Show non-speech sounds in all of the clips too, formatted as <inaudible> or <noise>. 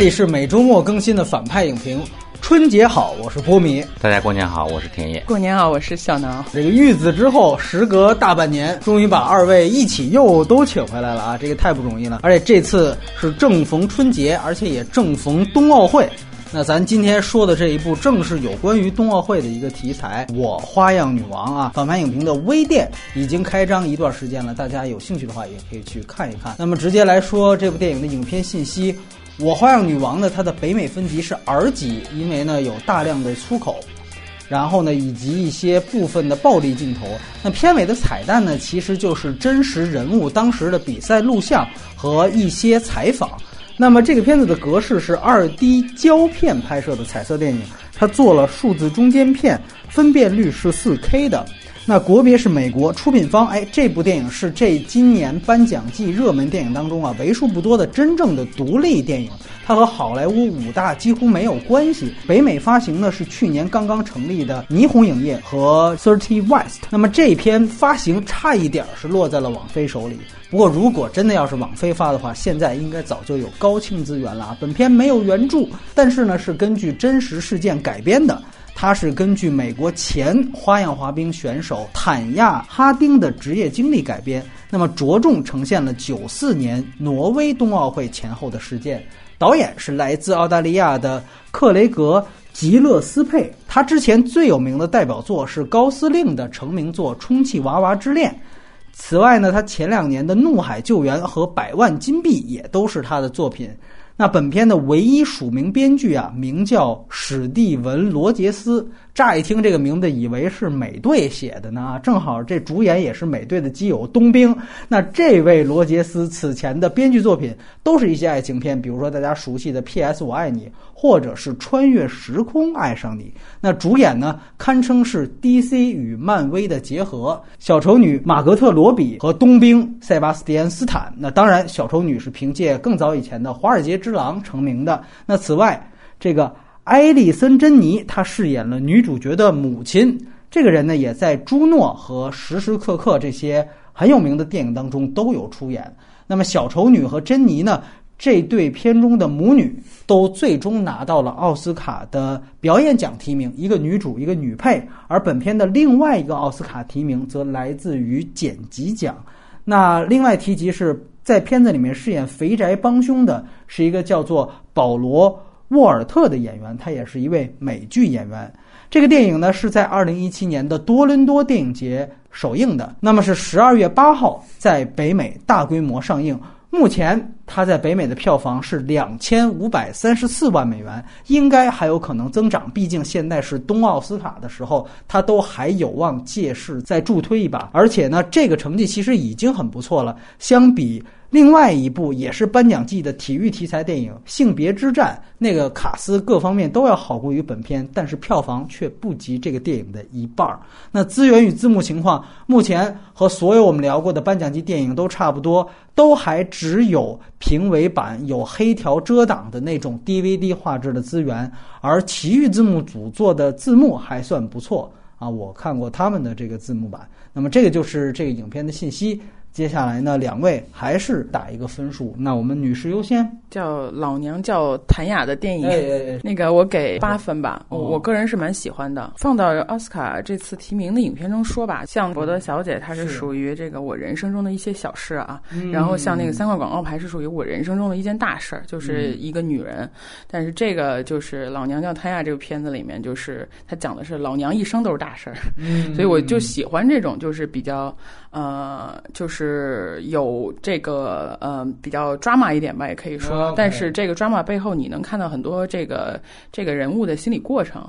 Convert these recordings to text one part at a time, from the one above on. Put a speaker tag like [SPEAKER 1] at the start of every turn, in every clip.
[SPEAKER 1] 这里是每周末更新的反派影评。春节好，我是波米。
[SPEAKER 2] 大家过年好，我是田野。
[SPEAKER 3] 过年好，我是小囊。
[SPEAKER 1] 这个玉子之后，时隔大半年，终于把二位一起又都请回来了啊！这个太不容易了。而且这次是正逢春节，而且也正逢冬奥会。那咱今天说的这一部，正是有关于冬奥会的一个题材。我花样女王啊，反派影评的微店已经开张一段时间了，大家有兴趣的话也可以去看一看。那么直接来说这部电影的影片信息。我花样女王呢，它的北美分级是 R 级，因为呢有大量的粗口，然后呢以及一些部分的暴力镜头。那片尾的彩蛋呢，其实就是真实人物当时的比赛录像和一些采访。那么这个片子的格式是二 D 胶片拍摄的彩色电影，它做了数字中间片，分辨率是四 K 的。那国别是美国，出品方哎，这部电影是这今年颁奖季热门电影当中啊为数不多的真正的独立电影，它和好莱坞五大几乎没有关系。北美发行呢是去年刚刚成立的霓虹影业和 Thirty West。那么这篇发行差一点是落在了网飞手里，不过如果真的要是网飞发的话，现在应该早就有高清资源了啊。本片没有原著，但是呢是根据真实事件改编的。它是根据美国前花样滑冰选手坦亚·哈丁的职业经历改编，那么着重呈现了九四年挪威冬奥会前后的事件。导演是来自澳大利亚的克雷格·吉勒斯佩，他之前最有名的代表作是高司令的成名作《充气娃娃之恋》。此外呢，他前两年的《怒海救援》和《百万金币》也都是他的作品。那本片的唯一署名编剧啊，名叫史蒂文·罗杰斯。乍一听这个名字，以为是美队写的呢。正好这主演也是美队的基友冬兵。那这位罗杰斯此前的编剧作品都是一些爱情片，比如说大家熟悉的《P.S. 我爱你》，或者是《穿越时空爱上你》。那主演呢，堪称是 DC 与漫威的结合。小丑女玛格特·罗比和冬兵塞巴斯蒂安·斯坦。那当然，小丑女是凭借更早以前的《华尔街之狼》成名的。那此外，这个。埃莉森·珍妮，她饰演了女主角的母亲。这个人呢，也在《朱诺》和《时时刻刻》这些很有名的电影当中都有出演。那么，小丑女和珍妮呢，这对片中的母女都最终拿到了奥斯卡的表演奖提名，一个女主，一个女配。而本片的另外一个奥斯卡提名则来自于剪辑奖。那另外提及是在片子里面饰演肥宅帮凶的是一个叫做保罗。沃尔特的演员，他也是一位美剧演员。这个电影呢是在二零一七年的多伦多电影节首映的，那么是十二月八号在北美大规模上映。目前它在北美的票房是两千五百三十四万美元，应该还有可能增长。毕竟现在是冬奥斯卡的时候，它都还有望借势再助推一把。而且呢，这个成绩其实已经很不错了，相比。另外一部也是颁奖季的体育题材电影《性别之战》，那个卡斯各方面都要好过于本片，但是票房却不及这个电影的一半儿。那资源与字幕情况，目前和所有我们聊过的颁奖季电影都差不多，都还只有评委版有黑条遮挡的那种 DVD 画质的资源，而奇遇字幕组做的字幕还算不错啊，我看过他们的这个字幕版。那么这个就是这个影片的信息。接下来呢，两位还是打一个分数。那我们女士优先。
[SPEAKER 3] 叫老娘叫谭雅的电影，那个我给八分吧。我个人是蛮喜欢的。放到奥斯卡这次提名的影片中说吧，像《伯德小姐》，她是属于这个我人生中的一些小事啊。然后像那个三块广告牌是属于我人生中的一件大事儿，就是一个女人。但是这个就是老娘叫谭雅这个片子里面，就是他讲的是老娘一生都是大事儿。<laughs> 所以我就喜欢这种，就是比较呃，就是有这个呃比较 drama 一点吧，也可以说。但是这个 drama 背后，你能看到很多这个这个人物的心理过程，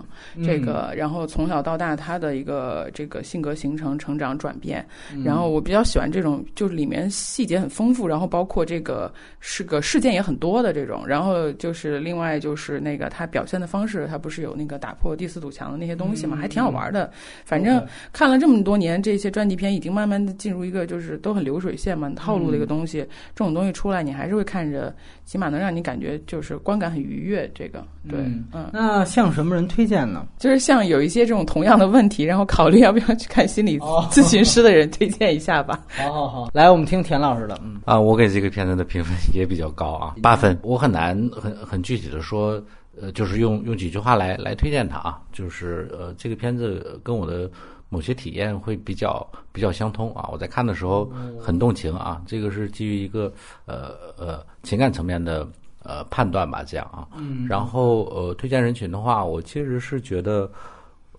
[SPEAKER 3] 这个然后从小到大他的一个这个性格形成、成长、转变。然后我比较喜欢这种，就是里面细节很丰富，然后包括这个是个事件也很多的这种。然后就是另外就是那个他表现的方式，他不是有那个打破第四堵墙的那些东西嘛，还挺好玩的。反正看了这么多年这些专辑片，已经慢慢的进入一个就是都很。很流水线嘛，套路的一个东西，这种东西出来，你还是会看着，起码能让你感觉就是观感很愉悦。这个，对，嗯。
[SPEAKER 1] 那向什么人推荐呢？
[SPEAKER 3] 就是像有一些这种同样的问题，然后考虑要不要去看心理咨询师的人，推荐一下吧。
[SPEAKER 1] 好好好，来，我们听田老师的。嗯
[SPEAKER 2] 啊，我给这个片子的评分 <laughs> 也比较高啊，八分。我很难很很具体的说。呃，就是用用几句话来来推荐它啊，就是呃，这个片子跟我的某些体验会比较比较相通啊。我在看的时候很动情啊，这个是基于一个呃呃情感层面的呃判断吧，这样啊。嗯。然后呃，推荐人群的话，我其实是觉得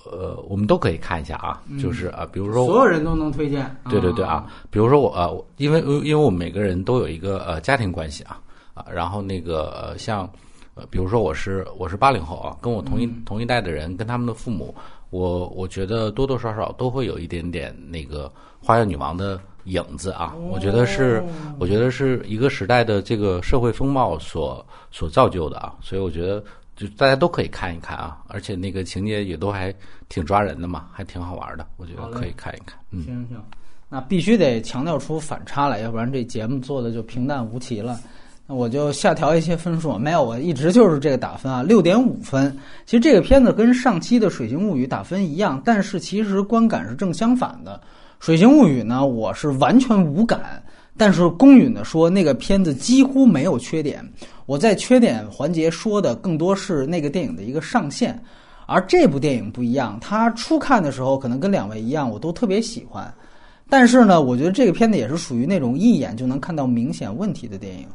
[SPEAKER 2] 呃，我们都可以看一下啊，就是啊，比如说
[SPEAKER 1] 所有人都能推荐。
[SPEAKER 2] 对对对啊，比如说我呃，因为因为我们每个人都有一个呃家庭关系啊啊，然后那个呃像。呃，比如说我是我是八零后啊，跟我同一同一代的人，跟他们的父母，我我觉得多多少少都会有一点点那个花样女王的影子啊。我觉得是，我觉得是一个时代的这个社会风貌所所造就的啊。所以我觉得就大家都可以看一看啊，而且那个情节也都还挺抓人的嘛，还挺好玩的。我觉得可以看一看。
[SPEAKER 1] 嗯，行行，那必须得强调出反差来，要不然这节目做的就平淡无奇了。那我就下调一些分数，没有，我一直就是这个打分啊，六点五分。其实这个片子跟上期的《水形物语》打分一样，但是其实观感是正相反的。《水形物语》呢，我是完全无感，但是公允的说，那个片子几乎没有缺点。我在缺点环节说的更多是那个电影的一个上限，而这部电影不一样，它初看的时候可能跟两位一样，我都特别喜欢。但是呢，我觉得这个片子也是属于那种一眼就能看到明显问题的电影。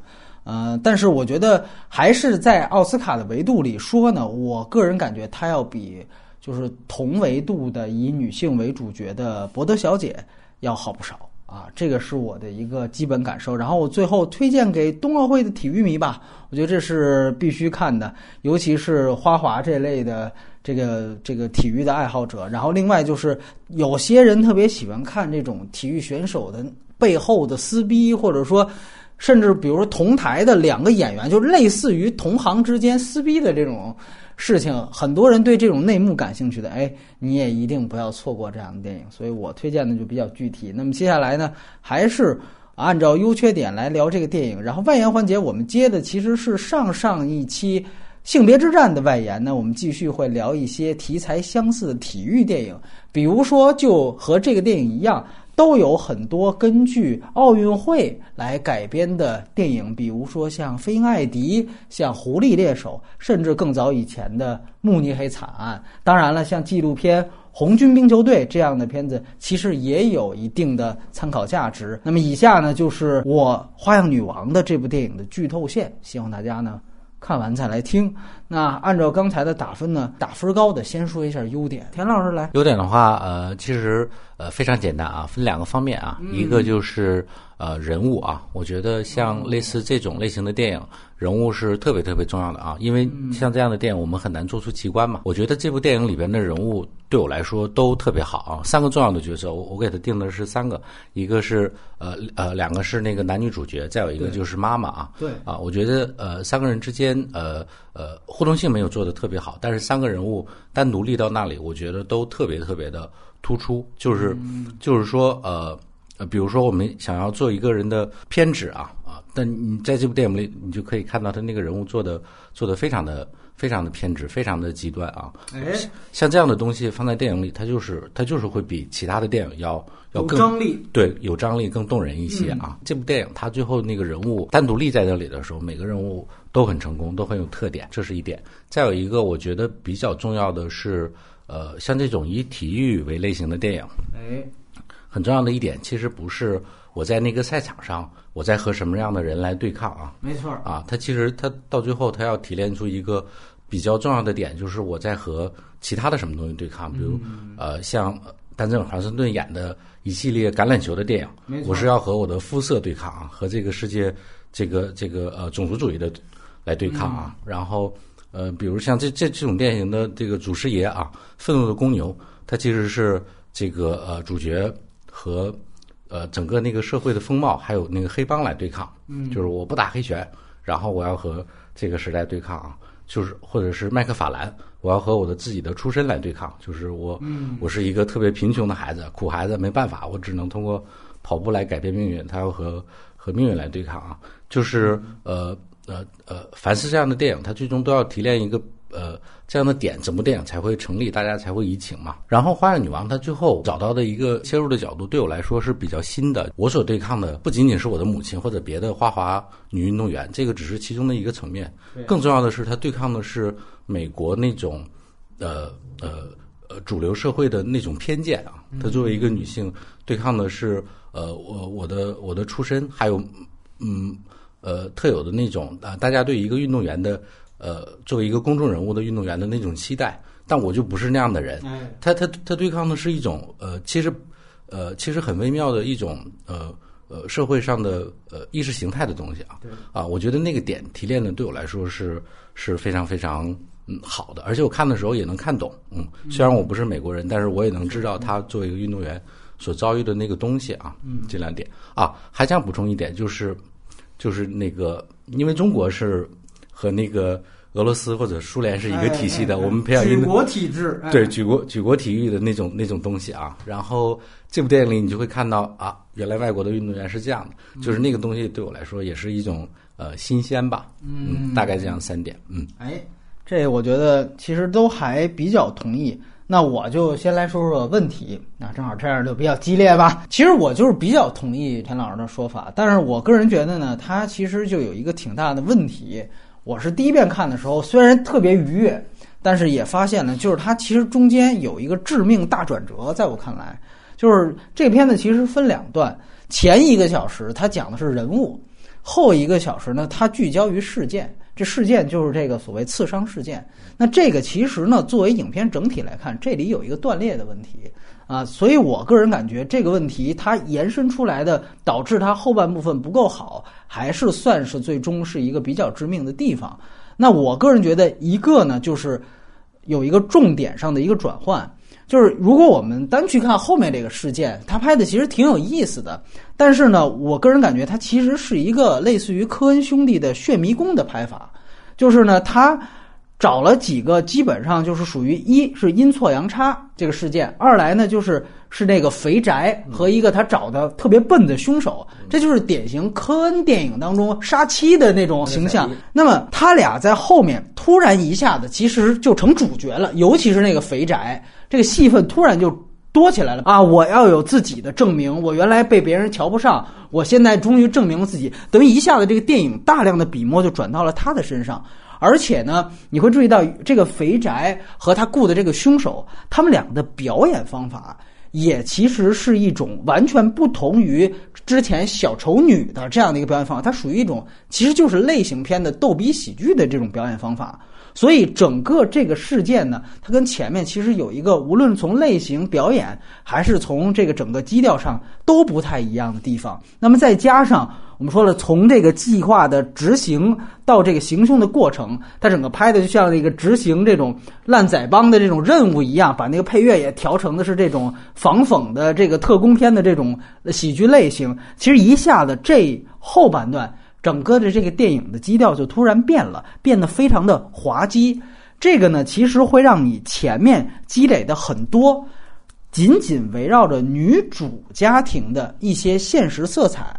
[SPEAKER 1] 呃，但是我觉得还是在奥斯卡的维度里说呢，我个人感觉它要比就是同维度的以女性为主角的《博德小姐》要好不少啊，这个是我的一个基本感受。然后我最后推荐给冬奥会的体育迷吧，我觉得这是必须看的，尤其是花滑这类的这个这个体育的爱好者。然后另外就是有些人特别喜欢看这种体育选手的背后的撕逼，或者说。甚至比如说同台的两个演员，就类似于同行之间撕逼的这种事情，很多人对这种内幕感兴趣的，哎，你也一定不要错过这样的电影。所以我推荐的就比较具体。那么接下来呢，还是按照优缺点来聊这个电影。然后外延环节，我们接的其实是上上一期性别之战的外延呢，我们继续会聊一些题材相似的体育电影，比如说就和这个电影一样。都有很多根据奥运会来改编的电影，比如说像《飞鹰艾迪》、像《狐狸猎手》，甚至更早以前的《慕尼黑惨案》。当然了，像纪录片《红军冰球队》这样的片子，其实也有一定的参考价值。那么，以下呢就是我《花样女王》的这部电影的剧透线，希望大家呢看完再来听。那按照刚才的打分呢，打分高的先说一下优点。田老师来，
[SPEAKER 2] 优点的话，呃，其实。呃，非常简单啊，分两个方面啊，一个就是呃人物啊，我觉得像类似这种类型的电影，人物是特别特别重要的啊，因为像这样的电影，我们很难做出奇观嘛。我觉得这部电影里边的人物对我来说都特别好啊，三个重要的角色，我我给他定的是三个，一个是呃呃两个是那个男女主角，再有一个就是妈妈啊。
[SPEAKER 1] 对
[SPEAKER 2] 啊，我觉得呃三个人之间呃呃互动性没有做的特别好，但是三个人物单独立到那里，我觉得都特别特别的。突出就是，就是说，呃，呃，比如说我们想要做一个人的偏执啊啊，但你在这部电影里，你就可以看到他那个人物做的做的非常的非常的偏执，非常的极端啊。
[SPEAKER 1] 哎，
[SPEAKER 2] 像这样的东西放在电影里，它就是它就是会比其他的电影要要更
[SPEAKER 1] 张力，
[SPEAKER 2] 对，有张力，更动人一些啊。这部电影它最后那个人物单独立在那里的时候，每个人物都很成功，都很有特点，这是一点。再有一个，我觉得比较重要的是。呃，像这种以体育为类型的电影，
[SPEAKER 1] 哎，
[SPEAKER 2] 很重要的一点，其实不是我在那个赛场上，我在和什么样的人来对抗啊？
[SPEAKER 1] 没错
[SPEAKER 2] 啊，他其实他到最后他要提炼出一个比较重要的点，就是我在和其他的什么东西对抗，比如呃，像丹泽尔华盛顿演的一系列橄榄球的电影，我是要和我的肤色对抗啊，和这个世界这个这个呃种族主义的来对抗啊，然后。呃，比如像这这这种电影的这个祖师爷啊，愤怒的公牛，他其实是这个呃主角和呃整个那个社会的风貌，还有那个黑帮来对抗。
[SPEAKER 1] 嗯，
[SPEAKER 2] 就是我不打黑拳，然后我要和这个时代对抗啊，就是或者是麦克法兰，我要和我的自己的出身来对抗，就是我我是一个特别贫穷的孩子，苦孩子，没办法，我只能通过。跑步来改变命运，他要和和命运来对抗啊。就是呃呃呃，凡是这样的电影，它最终都要提炼一个呃这样的点，整部电影才会成立，大家才会移情嘛。然后《花样女王》她最后找到的一个切入的角度，对我来说是比较新的。我所对抗的不仅仅是我的母亲或者别的花滑女运动员，这个只是其中的一个层面。更重要的是，她对抗的是美国那种呃呃呃主流社会的那种偏见啊。她作为一个女性，对抗的是呃我我的我的出身，还有嗯。呃，特有的那种啊，大家对一个运动员的，呃，作为一个公众人物的运动员的那种期待，但我就不是那样的人。他他他对抗的是一种呃，其实呃，其实很微妙的一种呃呃社会上的呃意识形态的东西啊。啊，我觉得那个点提炼的对我来说是是非常非常嗯好的，而且我看的时候也能看懂。嗯，虽然我不是美国人，但是我也能知道他作为一个运动员所遭遇的那个东西啊。嗯，这两点啊，还想补充一点就是。就是那个，因为中国是和那个俄罗斯或者苏联是一个体系的，我们培养
[SPEAKER 1] 举国体制，
[SPEAKER 2] 对举国举国体育的那种那种东西啊。然后这部电影里，你就会看到啊，原来外国的运动员是这样的，就是那个东西对我来说也是一种呃新鲜吧。嗯，大概这样三点。嗯，
[SPEAKER 1] 哎，这我觉得其实都还比较同意。那我就先来说说问题，那正好这样就比较激烈吧。其实我就是比较同意田老师的说法，但是我个人觉得呢，他其实就有一个挺大的问题。我是第一遍看的时候，虽然特别愉悦，但是也发现呢，就是它其实中间有一个致命大转折。在我看来，就是这片子其实分两段，前一个小时它讲的是人物，后一个小时呢，它聚焦于事件。这事件就是这个所谓刺伤事件。那这个其实呢，作为影片整体来看，这里有一个断裂的问题啊，所以我个人感觉这个问题它延伸出来的，导致它后半部分不够好，还是算是最终是一个比较致命的地方。那我个人觉得，一个呢就是有一个重点上的一个转换，就是如果我们单去看后面这个事件，他拍的其实挺有意思的，但是呢，我个人感觉他其实是一个类似于科恩兄弟的《血迷宫》的拍法，就是呢他。找了几个，基本上就是属于一是阴错阳差这个事件，二来呢就是是那个肥宅和一个他找的特别笨的凶手，这就是典型科恩电影当中杀妻的那种形象。那么他俩在后面突然一下子其实就成主角了，尤其是那个肥宅，这个戏份突然就多起来了啊！我要有自己的证明，我原来被别人瞧不上，我现在终于证明了自己，等于一下子这个电影大量的笔墨就转到了他的身上。而且呢，你会注意到这个肥宅和他雇的这个凶手，他们两个的表演方法也其实是一种完全不同于之前小丑女的这样的一个表演方法，它属于一种其实就是类型片的逗比喜剧的这种表演方法。所以整个这个事件呢，它跟前面其实有一个无论从类型表演还是从这个整个基调上都不太一样的地方。那么再加上我们说了，从这个计划的执行到这个行凶的过程，它整个拍的就像那个执行这种烂仔帮的这种任务一样，把那个配乐也调成的是这种防讽的这个特工片的这种喜剧类型。其实一下子这后半段。整个的这个电影的基调就突然变了，变得非常的滑稽。这个呢，其实会让你前面积累的很多，仅仅围绕着女主家庭的一些现实色彩，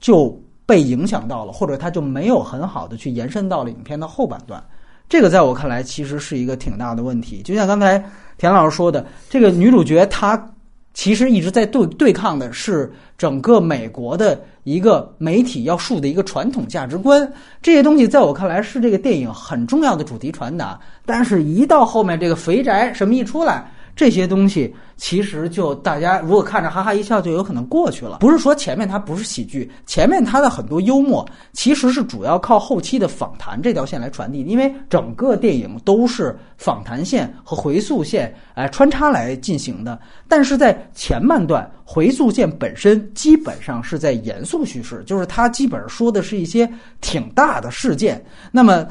[SPEAKER 1] 就被影响到了，或者它就没有很好的去延伸到了影片的后半段。这个在我看来，其实是一个挺大的问题。就像刚才田老师说的，这个女主角她。其实一直在对对抗的是整个美国的一个媒体要树的一个传统价值观，这些东西在我看来是这个电影很重要的主题传达。但是，一到后面这个肥宅什么一出来。这些东西其实就大家如果看着哈哈一笑就有可能过去了。不是说前面它不是喜剧，前面它的很多幽默其实是主要靠后期的访谈这条线来传递。因为整个电影都是访谈线和回溯线哎穿插来进行的。但是在前半段，回溯线本身基本上是在严肃叙事，就是它基本上说的是一些挺大的事件。那么。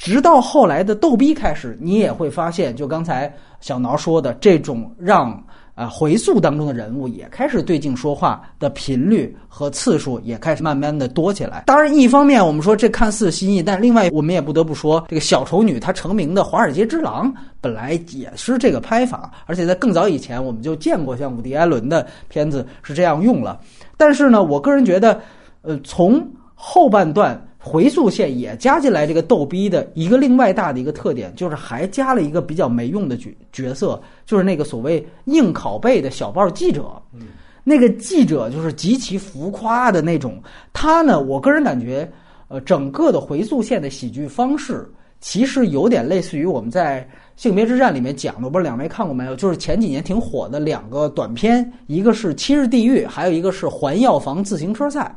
[SPEAKER 1] 直到后来的逗逼开始，你也会发现，就刚才小挠说的这种让啊，回溯当中的人物也开始对镜说话的频率和次数也开始慢慢的多起来。当然，一方面我们说这看似新意，但另外我们也不得不说，这个小丑女她成名的《华尔街之狼》本来也是这个拍法，而且在更早以前我们就见过像伍迪·艾伦的片子是这样用了。但是呢，我个人觉得，呃，从后半段。回溯线也加进来这个逗逼的一个另外大的一个特点，就是还加了一个比较没用的角角色，就是那个所谓硬拷贝的小报记者。嗯，那个记者就是极其浮夸的那种。他呢，我个人感觉，呃，整个的回溯线的喜剧方式其实有点类似于我们在《性别之战》里面讲的，不知道两位看过没有？就是前几年挺火的两个短片，一个是《七日地狱》，还有一个是《环药房自行车赛》。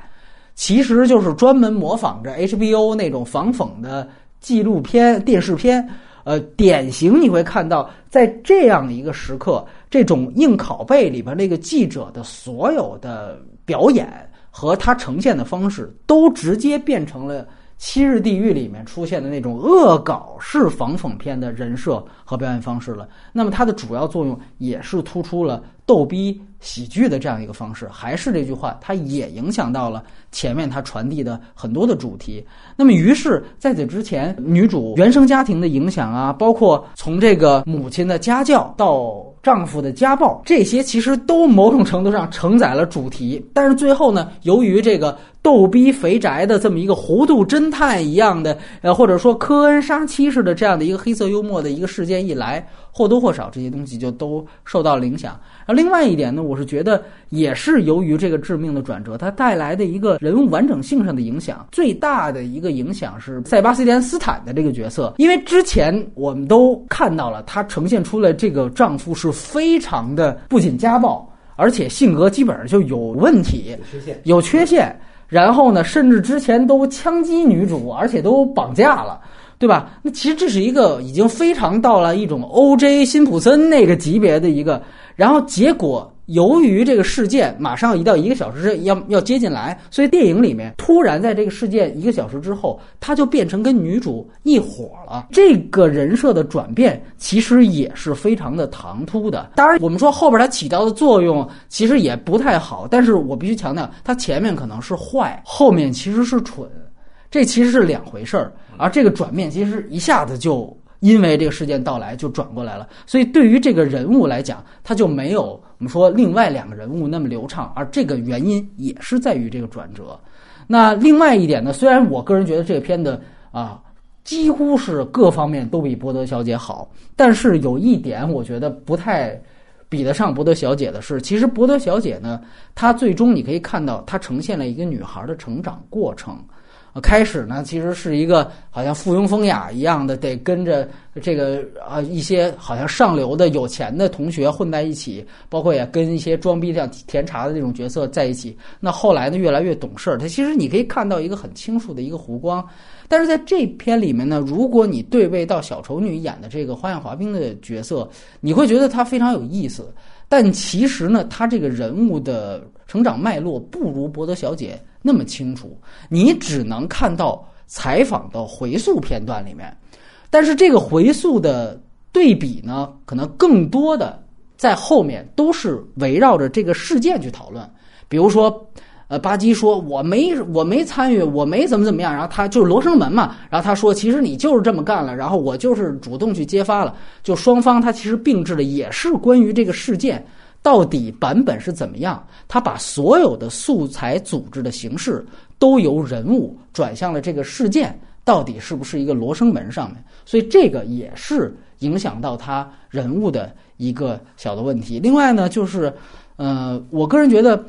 [SPEAKER 1] 其实就是专门模仿着 HBO 那种反讽的纪录片、电视片，呃，典型你会看到，在这样一个时刻，这种硬拷贝里边那个记者的所有的表演和他呈现的方式，都直接变成了《七日地狱》里面出现的那种恶搞式反讽片的人设和表演方式了。那么它的主要作用也是突出了逗逼。喜剧的这样一个方式，还是这句话，它也影响到了前面它传递的很多的主题。那么，于是在此之前，女主原生家庭的影响啊，包括从这个母亲的家教到丈夫的家暴，这些其实都某种程度上承载了主题。但是最后呢，由于这个逗逼肥宅的这么一个糊涂侦探一样的，呃，或者说科恩杀妻似的这样的一个黑色幽默的一个事件一来，或多或少这些东西就都受到了影响。而另外一点呢，我是觉得也是由于这个致命的转折，它带来的一个人物完整性上的影响，最大的一个影响是塞巴斯蒂安斯坦的这个角色，因为之前我们都看到了，他呈现出来这个丈夫是非常的不仅家暴，而且性格基本上就有问题，
[SPEAKER 2] 有缺陷。
[SPEAKER 1] 然后呢，甚至之前都枪击女主，而且都绑架了。对吧？那其实这是一个已经非常到了一种 O.J. 辛普森那个级别的一个，然后结果由于这个事件马上一到一个小时要要接进来，所以电影里面突然在这个事件一个小时之后，他就变成跟女主一伙了。这个人设的转变其实也是非常的唐突的。当然，我们说后边它起到的作用其实也不太好，但是我必须强调，它前面可能是坏，后面其实是蠢。这其实是两回事儿，而这个转变其实一下子就因为这个事件到来就转过来了，所以对于这个人物来讲，他就没有我们说另外两个人物那么流畅，而这个原因也是在于这个转折。那另外一点呢，虽然我个人觉得这个片子啊几乎是各方面都比《波德小姐》好，但是有一点我觉得不太比得上《波德小姐》的是，其实《波德小姐》呢，她最终你可以看到，她呈现了一个女孩的成长过程。开始呢，其实是一个好像附庸风雅一样的，得跟着这个啊一些好像上流的有钱的同学混在一起，包括也跟一些装逼像甜茶的这种角色在一起。那后来呢，越来越懂事儿。他其实你可以看到一个很清楚的一个弧光。但是在这篇里面呢，如果你对位到小丑女演的这个花样滑冰的角色，你会觉得她非常有意思。但其实呢，她这个人物的成长脉络不如博德小姐。那么清楚，你只能看到采访的回溯片段里面，但是这个回溯的对比呢，可能更多的在后面都是围绕着这个事件去讨论。比如说，呃，巴基说我没我没参与，我没怎么怎么样，然后他就是罗生门嘛，然后他说其实你就是这么干了，然后我就是主动去揭发了，就双方他其实并置的也是关于这个事件。到底版本是怎么样？他把所有的素材组织的形式都由人物转向了这个事件，到底是不是一个罗生门上面？所以这个也是影响到他人物的一个小的问题。另外呢，就是，呃，我个人觉得，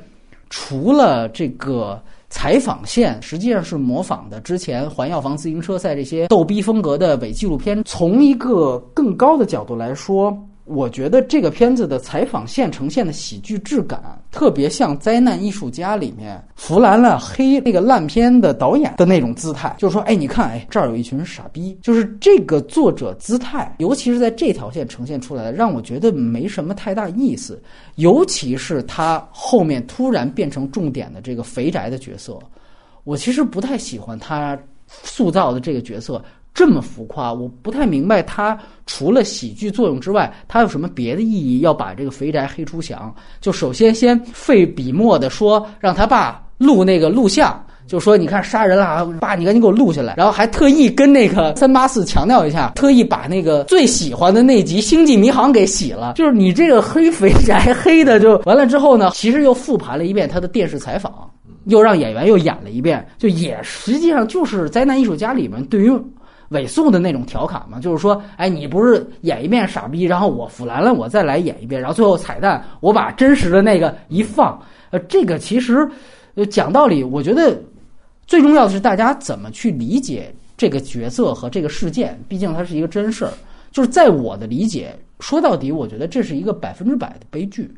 [SPEAKER 1] 除了这个采访线实际上是模仿的之前环药房自行车赛这些逗逼风格的伪纪录片，从一个更高的角度来说。我觉得这个片子的采访线呈现的喜剧质感，特别像《灾难艺术家》里面弗兰兰黑那个烂片的导演的那种姿态，就是说，哎，你看，哎，这儿有一群傻逼，就是这个作者姿态，尤其是在这条线呈现出来的，让我觉得没什么太大意思。尤其是他后面突然变成重点的这个肥宅的角色，我其实不太喜欢他塑造的这个角色。这么浮夸，我不太明白他除了喜剧作用之外，他有什么别的意义？要把这个肥宅黑出翔，就首先先费笔墨的说让他爸录那个录像，就说你看杀人了，爸你赶紧给我录下来，然后还特意跟那个三八四强调一下，特意把那个最喜欢的那集《星际迷航》给洗了，就是你这个黑肥宅黑的就完了之后呢，其实又复盘了一遍他的电视采访，又让演员又演了一遍，就也实际上就是灾难艺术家里面对于。尾速的那种调侃嘛，就是说，哎，你不是演一遍傻逼，然后我腐烂了，我再来演一遍，然后最后彩蛋，我把真实的那个一放，呃，这个其实，呃，讲道理，我觉得最重要的是大家怎么去理解这个角色和这个事件，毕竟它是一个真事儿。就是在我的理解，说到底，我觉得这是一个百分之百的悲剧。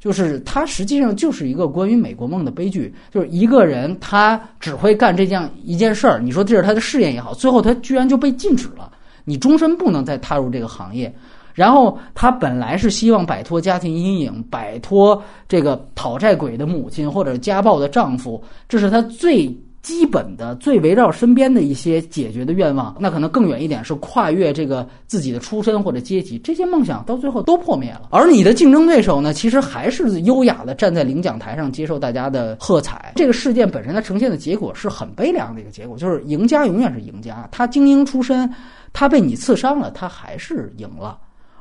[SPEAKER 1] 就是它实际上就是一个关于美国梦的悲剧，就是一个人他只会干这样一件事儿，你说这是他的事业也好，最后他居然就被禁止了，你终身不能再踏入这个行业。然后他本来是希望摆脱家庭阴影，摆脱这个讨债鬼的母亲或者家暴的丈夫，这是他最。基本的最围绕身边的一些解决的愿望，那可能更远一点是跨越这个自己的出身或者阶级，这些梦想到最后都破灭了。而你的竞争对手呢，其实还是优雅的站在领奖台上接受大家的喝彩。这个事件本身它呈现的结果是很悲凉的一个结果，就是赢家永远是赢家。他精英出身，他被你刺伤了，他还是赢了。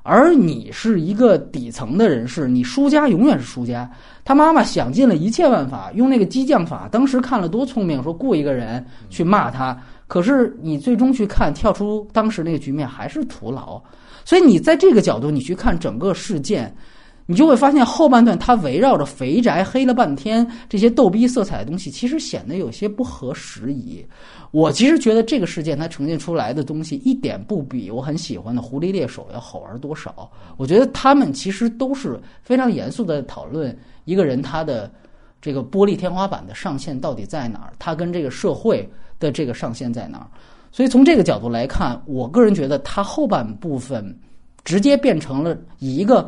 [SPEAKER 1] 而你是一个底层的人士，你输家永远是输家。他妈妈想尽了一切办法，用那个激将法，当时看了多聪明，说雇一个人去骂他。可是你最终去看，跳出当时那个局面还是徒劳。所以你在这个角度，你去看整个事件，你就会发现后半段他围绕着肥宅黑了半天这些逗逼色彩的东西，其实显得有些不合时宜。我其实觉得这个事件它呈现出来的东西一点不比我很喜欢的《狐狸猎手》要好玩多少。我觉得他们其实都是非常严肃的讨论一个人他的这个玻璃天花板的上限到底在哪儿，他跟这个社会的这个上限在哪儿。所以从这个角度来看，我个人觉得他后半部分直接变成了以一个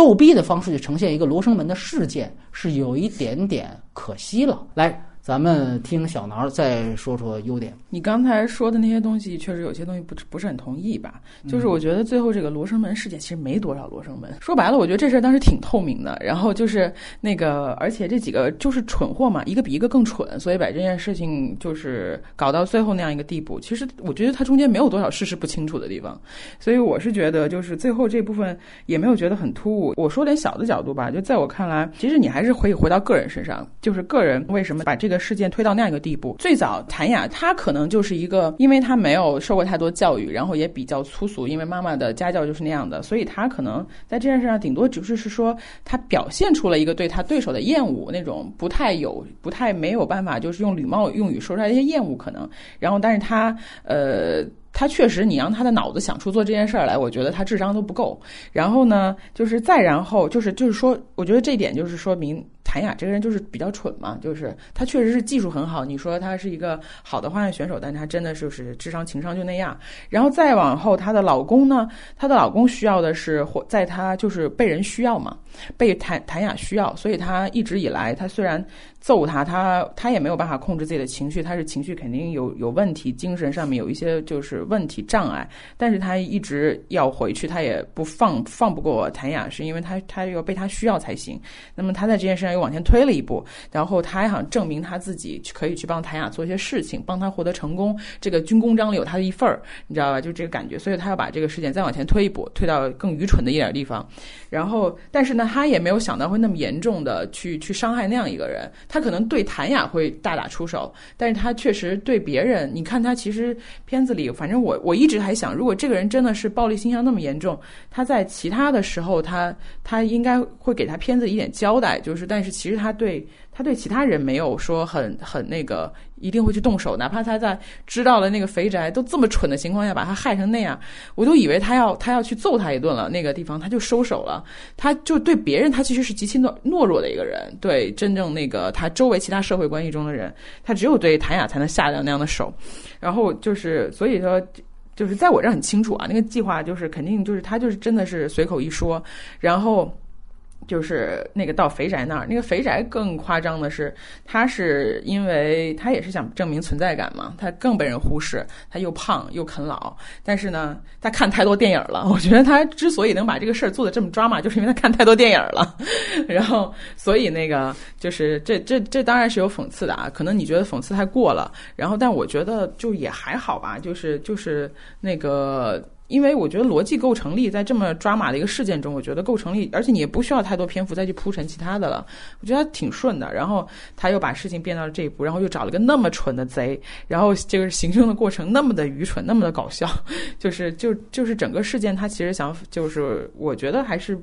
[SPEAKER 1] 逗逼的方式去呈现一个罗生门的事件，是有一点点可惜了。来。咱们听小挠再说说优点。
[SPEAKER 3] 你刚才说的那些东西，确实有些东西不不是很同意吧？就是我觉得最后这个罗生门事件其实没多少罗生门。说白了，我觉得这事儿当时挺透明的。然后就是那个，而且这几个就是蠢货嘛，一个比一个更蠢，所以把这件事情就是搞到最后那样一个地步。其实我觉得它中间没有多少事实不清楚的地方，所以我是觉得就是最后这部分也没有觉得很突兀。我说点小的角度吧，就在我看来，其实你还是可以回到个人身上，就是个人为什么把这个。事件推到那样一个地步，最早谭雅她可能就是一个，因为她没有受过太多教育，然后也比较粗俗，因为妈妈的家教就是那样的，所以她可能在这件事上顶多只是是说，她表现出了一个对她对手的厌恶，那种不太有、不太没有办法，就是用礼貌用语说出来一些厌恶可能，然后但是她呃。他确实，你让他的脑子想出做这件事儿来，我觉得他智商都不够。然后呢，就是再然后，就是就是说，我觉得这一点就是说明谭雅这个人就是比较蠢嘛，就是他确实是技术很好。你说他是一个好的花样选手，但他真的就是智商情商就那样。然后再往后，她的老公呢，她的老公需要的是或在她就是被人需要嘛，被谭谭雅需要，所以他一直以来，他虽然。揍他，他他也没有办法控制自己的情绪，他是情绪肯定有有问题，精神上面有一些就是问题障碍，但是他一直要回去，他也不放放不过谭雅，是因为他他要被他需要才行。那么他在这件事上又往前推了一步，然后他还想证明他自己可以去帮谭雅做一些事情，帮他获得成功，这个军功章里有他的一份儿，你知道吧？就这个感觉，所以他要把这个事件再往前推一步，推到更愚蠢的一点地方。然后，但是呢，他也没有想到会那么严重的去去伤害那样一个人。他可能对谭雅会大打出手，但是他确实对别人，你看他其实片子里，反正我我一直还想，如果这个人真的是暴力倾向那么严重，他在其他的时候，他他应该会给他片子一点交代，就是，但是其实他对。他对其他人没有说很很那个，一定会去动手，哪怕他在知道了那个肥宅都这么蠢的情况下把他害成那样，我都以为他要他要去揍他一顿了。那个地方他就收手了，他就对别人他其实是极其懦懦弱的一个人，对真正那个他周围其他社会关系中的人，他只有对谭雅才能下掉那样的手。然后就是所以说，就是在我这很清楚啊，那个计划就是肯定就是他就是真的是随口一说，然后。就是那个到肥宅那儿，那个肥宅更夸张的是，他是因为他也是想证明存在感嘛，他更被人忽视，他又胖又啃老，但是呢，他看太多电影了。我觉得他之所以能把这个事儿做的这么抓马，就是因为他看太多电影了。然后，所以那个就是这这这当然是有讽刺的啊，可能你觉得讽刺太过了，然后但我觉得就也还好吧，就是就是那个。因为我觉得逻辑够成立，在这么抓马的一个事件中，我觉得够成立，而且你也不需要太多篇幅再去铺陈其他的了，我觉得挺顺的。然后他又把事情变到了这一步，然后又找了个那么蠢的贼，然后这个行凶的过程那么的愚蠢，那么的搞笑，就是就就是整个事件，他其实想就是我觉得还是。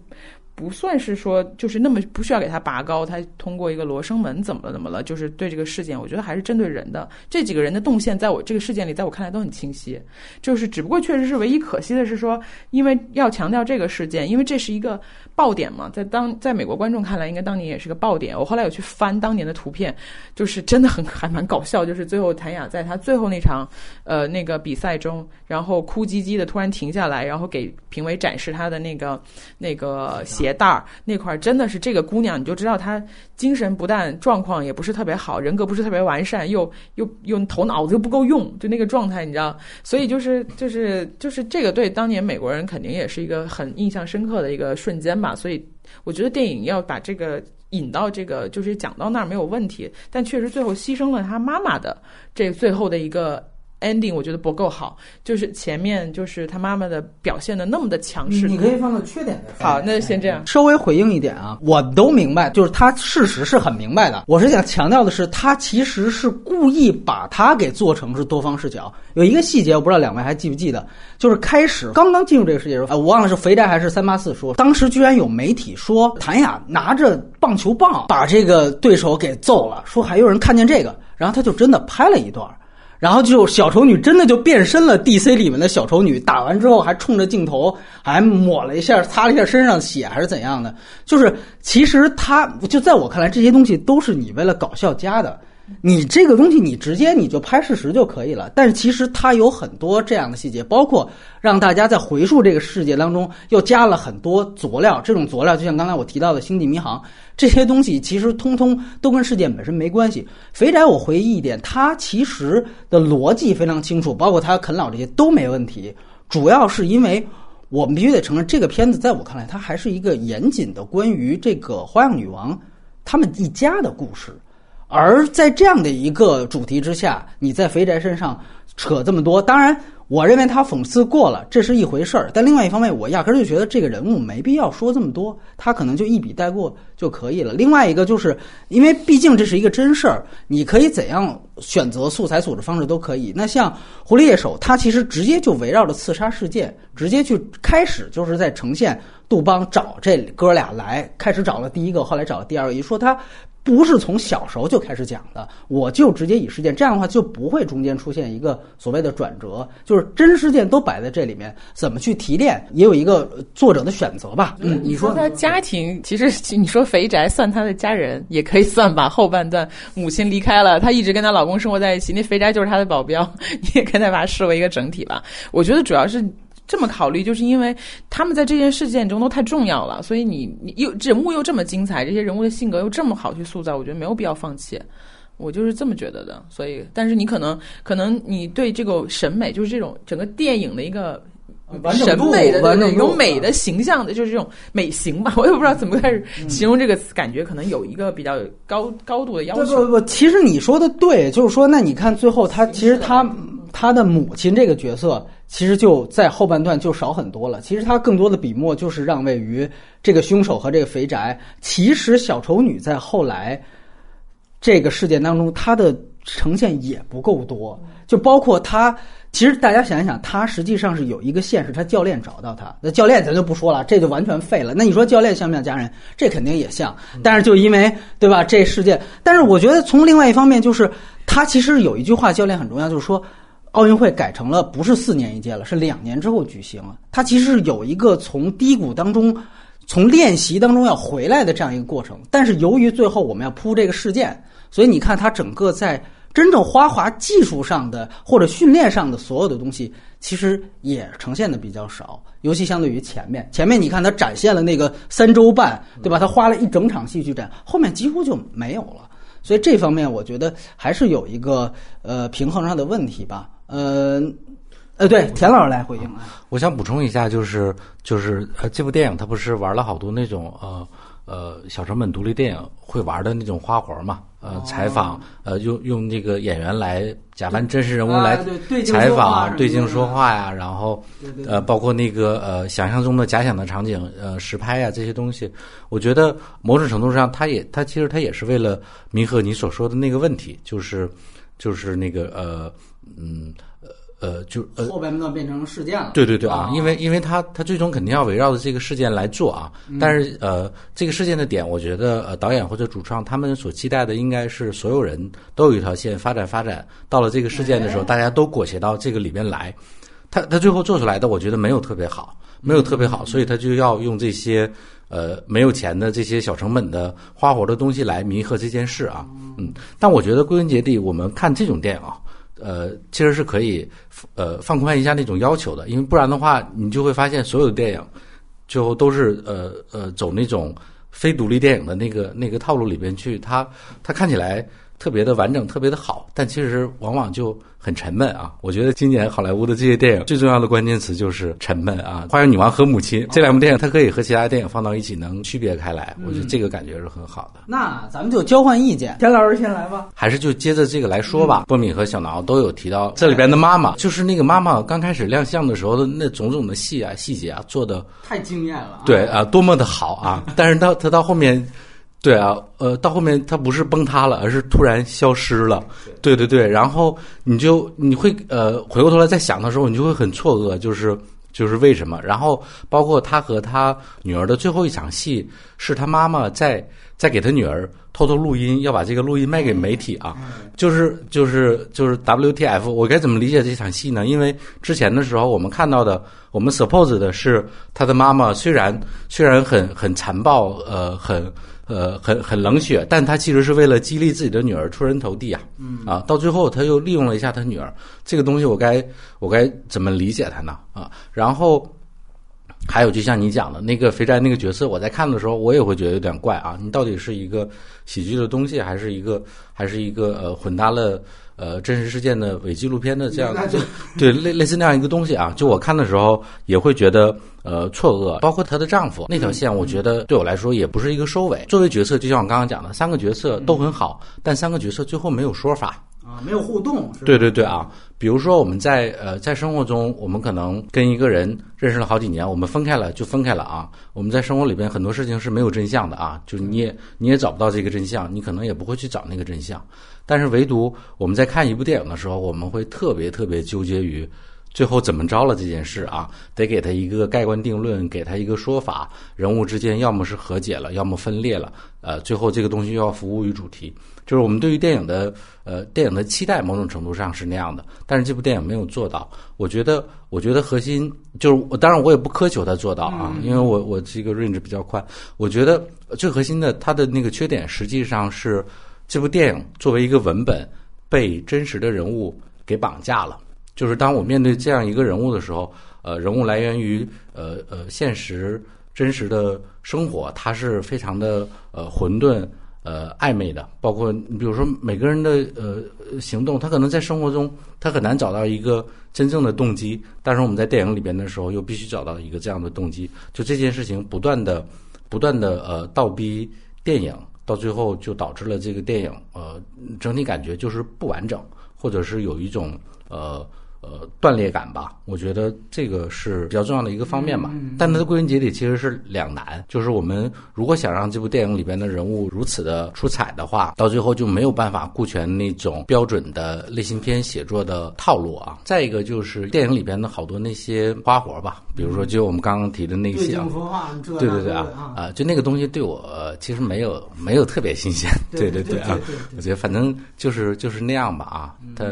[SPEAKER 3] 不算是说就是那么不需要给他拔高，他通过一个罗生门怎么怎么了？就是对这个事件，我觉得还是针对人的这几个人的动线，在我这个事件里，在我看来都很清晰。就是只不过确实是唯一可惜的是说，因为要强调这个事件，因为这是一个爆点嘛，在当在美国观众看来，应该当年也是个爆点。我后来有去翻当年的图片，就是真的很还蛮搞笑。就是最后谭雅在他最后那场呃那个比赛中，然后哭唧唧的突然停下来，然后给评委展示他的那个那个鞋。鞋带儿那块儿真的是这个姑娘，你就知道她精神不但状况也不是特别好，人格不是特别完善，又又又头脑子又不够用，就那个状态，你知道？所以就是就是就是这个对当年美国人肯定也是一个很印象深刻的一个瞬间吧。所以我觉得电影要把这个引到这个就是讲到那儿没有问题，但确实最后牺牲了他妈妈的这最后的一个。Ending 我觉得不够好，就是前面就是他妈妈的表现的那么的强势。
[SPEAKER 1] 你可以放到缺点
[SPEAKER 3] 的。好，那先这样，
[SPEAKER 1] 稍微回应一点啊，我都明白，就是他事实是很明白的。我是想强调的是，他其实是故意把他给做成是多方视角。有一个细节，我不知道两位还记不记得，就是开始刚刚进入这个世界时候，呃，我忘了是肥宅还是三八四说，当时居然有媒体说谭雅拿着棒球棒把这个对手给揍了，说还有人看见这个，然后他就真的拍了一段。然后就小丑女真的就变身了，DC 里面的小丑女打完之后还冲着镜头还抹了一下，擦了一下身上血还是怎样的？就是其实他就在我看来，这些东西都是你为了搞笑加的。你这个东西，你直接你就拍事实就可以了。但是其实它有很多这样的细节，包括让大家在回溯这个世界当中又加了很多佐料。这种佐料就像刚才我提到的《星际迷航》这些东西，其实通通都跟事件本身没关系。肥宅，我回忆一点，他其实的逻辑非常清楚，包括他啃老这些都没问题。主要是因为我们必须得承认，这个片子在我看来，它还是一个严谨的关于这个花样女王他们一家的故事。而在这样的一个主题之下，你在肥宅身上扯这么多，当然，我认为他讽刺过了，这是一回事儿。但另外一方面，我压根儿就觉得这个人物没必要说这么多，他可能就一笔带过就可以了。另外一个就是，因为毕竟这是一个真事儿，你可以怎样选择素材组织方式都可以。那像《狐狸猎手》，他其实直接就围绕着刺杀事件，直接去开始就是在呈现杜邦找这哥俩来，开始找了第一个，后来找了第二个，一说他。不是从小时候就开始讲的，我就直接以事件，这样的话就不会中间出现一个所谓的转折，就是真事件都摆在这里面，怎么去提炼，也有一个作者的选择吧。嗯，你说
[SPEAKER 3] 他家庭其实 <laughs> 你说肥宅算他的家人也可以算吧。后半段母亲离开了，她一直跟她老公生活在一起，那肥宅就是她的保镖，你 <laughs> 也可以把它视为一个整体吧。我觉得主要是。这么考虑，就是因为他们在这件事件中都太重要了，所以你你又人物又这么精彩，这些人物的性格又这么好去塑造，我觉得没有必要放弃。我就是这么觉得的。所以，但是你可能可能你对这个审美，就是这种整个电影的一个审美的那种美的形象的，就是这种美型吧，我也不知道怎么开始 <laughs> 形容这个词感觉，可能有一个比较高高度的要求。
[SPEAKER 1] 不不不，其实你说的对，就是说，那你看最后他其实他他的母亲这个角色。其实就在后半段就少很多了。其实他更多的笔墨就是让位于这个凶手和这个肥宅。其实小丑女在后来这个事件当中，她的呈现也不够多。就包括她，其实大家想一想，她实际上是有一个线，是她教练找到她。那教练咱就不说了，这就完全废了。那你说教练像不像家人？这肯定也像。但是就因为对吧，这事件。但是我觉得从另外一方面，就是他其实有一句话，教练很重要，就是说。奥运会改成了不是四年一届了，是两年之后举行了。它其实有一个从低谷当中、从练习当中要回来的这样一个过程。但是由于最后我们要铺这个事件，所以你看它整个在真正花滑技术上的或者训练上的所有的东西，其实也呈现的比较少，尤其相对于前面。前面你看他展现了那个三周半，对吧？他花了一整场戏去展，后面几乎就没有了。所以这方面我觉得还是有一个呃平衡上的问题吧。呃，呃，对，田老师来回应啊。
[SPEAKER 2] 我想补充一下，就是就是呃，这部电影它不是玩了好多那种呃。呃，小成本独立电影会玩的那种花活嘛？呃，采访，呃，用用那个演员来假扮真实人物来采访啊、对镜说话呀，然后呃，包括那个呃，想象中的假想的场景，呃，实拍呀这些东西，我觉得某种程度上，它也它其实它也是为了弥合你所说的那个问题，就是就是那个呃嗯。呃呃，就呃，
[SPEAKER 1] 后半段变成事件了。
[SPEAKER 2] 对对对啊，因为因为他他最终肯定要围绕着这个事件来做啊。但是呃，这个事件的点，我觉得呃，导演或者主创他们所期待的应该是所有人都有一条线发展发展，到了这个事件的时候，大家都裹挟到这个里面来。他他最后做出来的，我觉得没有特别好，没有特别好，所以他就要用这些呃没有钱的这些小成本的花活的东西来弥合这件事啊。嗯，但我觉得归根结底，我们看这种电影啊。呃，其实是可以，呃，放宽一下那种要求的，因为不然的话，你就会发现所有的电影，最后都是呃呃走那种非独立电影的那个那个套路里边去，它它看起来特别的完整，特别的好，但其实往往就。很沉闷啊！我觉得今年好莱坞的这些电影最重要的关键词就是沉闷啊。《花样女王和母亲》这两部电影，它可以和其他电影放到一起，能区别开来。我觉得这个感觉是很好的。
[SPEAKER 1] 那咱们就交换意见，田老师先来吧。
[SPEAKER 2] 还是就接着这个来说吧。波米和小挠都有提到这里边的妈妈，就是那个妈妈刚开始亮相的时候的那种种的戏啊、细节啊，做的
[SPEAKER 1] 太惊艳了。
[SPEAKER 2] 对啊，多么的好啊！但是到他到后面。对啊，呃，到后面他不是崩塌了，而是突然消失了。对对对，然后你就你会呃回过头来再想的时候，你就会很错愕，就是就是为什么？然后包括他和他女儿的最后一场戏，是他妈妈在在给他女儿偷偷录音，要把这个录音卖给媒体啊，就是就是就是 WTF，我该怎么理解这场戏呢？因为之前的时候我们看到的，我们 suppose 的是他的妈妈虽然虽然很很残暴，呃，很。呃，很很冷血，但他其实是为了激励自己的女儿出人头地啊，嗯啊，到最后他又利用了一下他女儿，这个东西我该我该怎么理解他呢？啊，然后还有就像你讲的那个肥宅那个角色，我在看的时候我也会觉得有点怪啊，你到底是一个喜剧的东西，还是一个还是一个呃混搭了？呃，真实事件的伪纪录片的这样，对类类似那样一个东西啊，就我看的时候也会觉得呃错愕。包括她的丈夫那条线，我觉得对我来说也不是一个收尾。作为角色，就像我刚刚讲的，三个角色都很好，但三个角色最后没有说法
[SPEAKER 1] 啊，没有互动。
[SPEAKER 2] 对对对啊，比如说我们在呃在生活中，我们可能跟一个人认识了好几年，我们分开了就分开了啊。我们在生活里边很多事情是没有真相的啊，就是你也你也找不到这个真相，你可能也不会去找那个真相。但是唯独我们在看一部电影的时候，我们会特别特别纠结于最后怎么着了这件事啊，得给他一个盖棺定论，给他一个说法。人物之间要么是和解了，要么分裂了。呃，最后这个东西又要服务于主题，就是我们对于电影的呃电影的期待，某种程度上是那样的。但是这部电影没有做到。我觉得，我觉得核心就是，当然我也不苛求他做到啊，因为我我这个 range 比较宽。我觉得最核心的，它的那个缺点实际上是。这部电影作为一个文本，被真实的人物给绑架了。就是当我面对这样一个人物的时候，呃，人物来源于呃呃现实真实的生活，它是非常的呃混沌呃暧昧的。包括你比如说每个人的呃行动，他可能在生活中他很难找到一个真正的动机，但是我们在电影里边的时候又必须找到一个这样的动机。就这件事情不断的不断的呃倒逼电影。到最后就导致了这个电影，呃，整体感觉就是不完整，或者是有一种呃。呃，断裂感吧，我觉得这个是比较重要的一个方面吧。但它的归根结底其实是两难，就是我们如果想让这部电影里边的人物如此的出彩的话，到最后就没有办法顾全那种标准的类型片写作的套路啊。再一个就是电影里边的好多那些花活吧，比如说就我们刚刚提的那些，对对对啊啊，就那个东西对我其实没有没有特别新鲜，对对对啊，我觉得反正就是就是那样吧啊，它。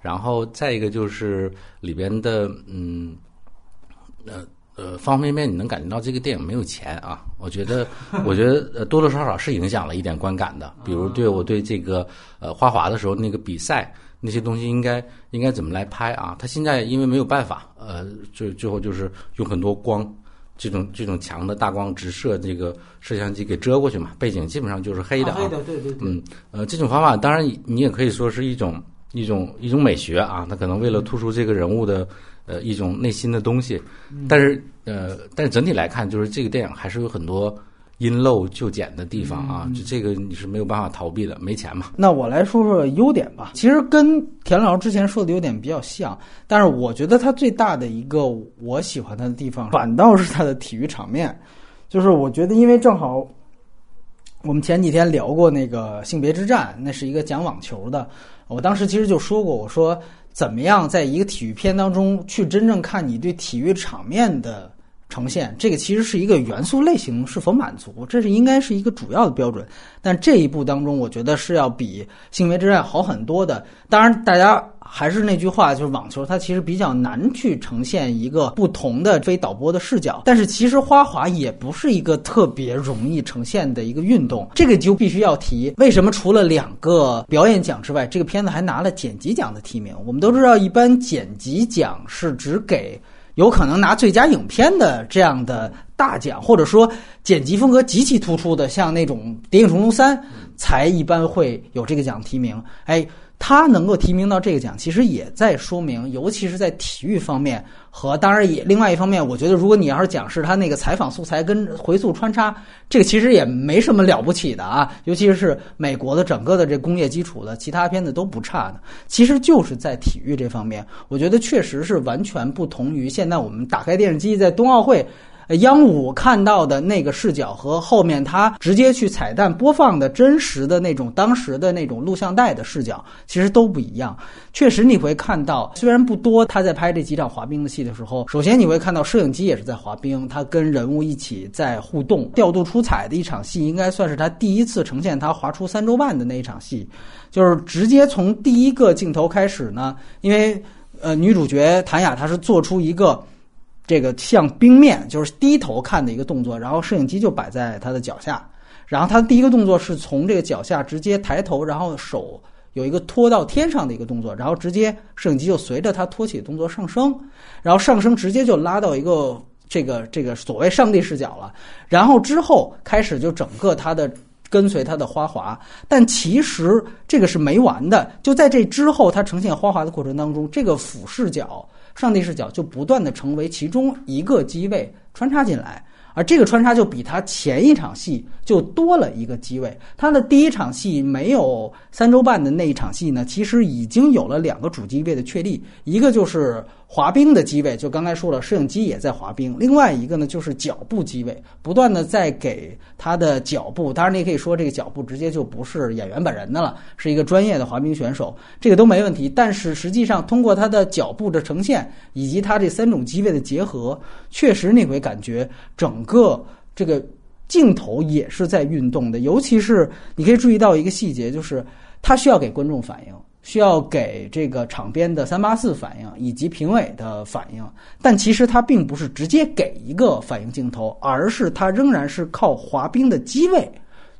[SPEAKER 2] 然后再一个就是里边的，嗯，呃呃，方方面面你能感觉到这个电影没有钱啊。我觉得，<laughs> 我觉得呃多多少少是影响了一点观感的。比如对我对这个呃花滑的时候那个比赛那些东西应该应该怎么来拍啊？他现在因为没有办法，呃，最最后就是用很多光。这种这种强的大光直射这个摄像机给遮过去嘛，背景基本上就是黑的啊。
[SPEAKER 1] 黑的，对对对。
[SPEAKER 2] 嗯，呃，这种方法当然你也可以说是一种一种一种美学啊，他可能为了突出这个人物的呃一种内心的东西，但是呃，但是整体来看，就是这个电影还是有很多。因陋就简的地方啊，就这个你是没有办法逃避的，没钱嘛。
[SPEAKER 1] 那我来说说优点吧。其实跟田老师之前说的优点比较像，但是我觉得他最大的一个我喜欢他的地方，反倒是他的体育场面。就是我觉得，因为正好我们前几天聊过那个性别之战，那是一个讲网球的。我当时其实就说过，我说怎么样在一个体育片当中去真正看你对体育场面的。呈现这个其实是一个元素类型是否满足，这是应该是一个主要的标准。但这一步当中，我觉得是要比《性别之战》好很多的。当然，大家还是那句话，就是网球它其实比较难去呈现一个不同的非导播的视角。但是其实花滑也不是一个特别容易呈现的一个运动，这个就必须要提。为什么除了两个表演奖之外，这个片子还拿了剪辑奖的提名？我们都知道，一般剪辑奖是只给。有可能拿最佳影片的这样的大奖，或者说剪辑风格极其突出的，像那种《谍影重重三》，才一般会有这个奖提名。哎。他能够提名到这个奖，其实也在说明，尤其是在体育方面和当然也另外一方面，我觉得如果你要是讲是他那个采访素材跟回溯穿插，这个其实也没什么了不起的啊。尤其是美国的整个的这工业基础的，其他片子都不差的。其实就是在体育这方面，我觉得确实是完全不同于现在我们打开电视机在冬奥会。央五看到的那个视角和后面他直接去彩蛋播放的真实的那种当时的那种录像带的视角，其实都不一样。确实你会看到，虽然不多，他在拍这几场滑冰的戏的时候，首先你会看到摄影机也是在滑冰，他跟人物一起在互动，调度出彩的一场戏，应该算是他第一次呈现他滑出三周半的那一场戏，就是直接从第一个镜头开始呢，因为呃女主角谭雅她是做出一个。这个像冰面，就是低头看的一个动作，然后摄影机就摆在他的脚下，然后他第一个动作是从这个脚下直接抬头，然后手有一个托到天上的一个动作，然后直接摄影机就随着他托起的动作上升，然后上升直接就拉到一个这个这个所谓上帝视角了，然后之后开始就整个他的跟随他的花滑，但其实这个是没完的，就在这之后，他呈现花滑的过程当中，这个俯视角。上帝视角就不断的成为其中一个机位穿插进来，而这个穿插就比他前一场戏就多了一个机位。他的第一场戏没有三周半的那一场戏呢，其实已经有了两个主机位的确立，一个就是。滑冰的机位，就刚才说了，摄影机也在滑冰。另外一个呢，就是脚步机位，不断的在给他的脚步。当然，你可以说这个脚步直接就不是演员本人的了，是一个专业的滑冰选手，这个都没问题。但是实际上，通过他的脚步的呈现，以及他这三种机位的结合，确实你会感觉整个这个镜头也是在运动的。尤其是你可以注意到一个细节，就是他需要给观众反应。需要给这个场边的三八四反应以及评委的反应，但其实它并不是直接给一个反应镜头，而是它仍然是靠滑冰的机位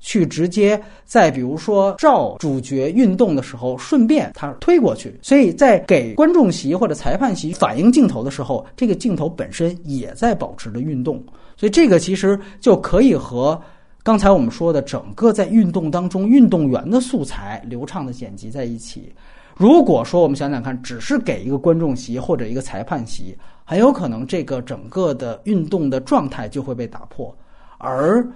[SPEAKER 1] 去直接在比如说照主角运动的时候，顺便它推过去。所以在给观众席或者裁判席反应镜头的时候，这个镜头本身也在保持着运动。所以这个其实就可以和。刚才我们说的整个在运动当中，运动员的素材流畅的剪辑在一起。如果说我们想想看，只是给一个观众席或者一个裁判席，很有可能这个整个的运动的状态就会被打破。而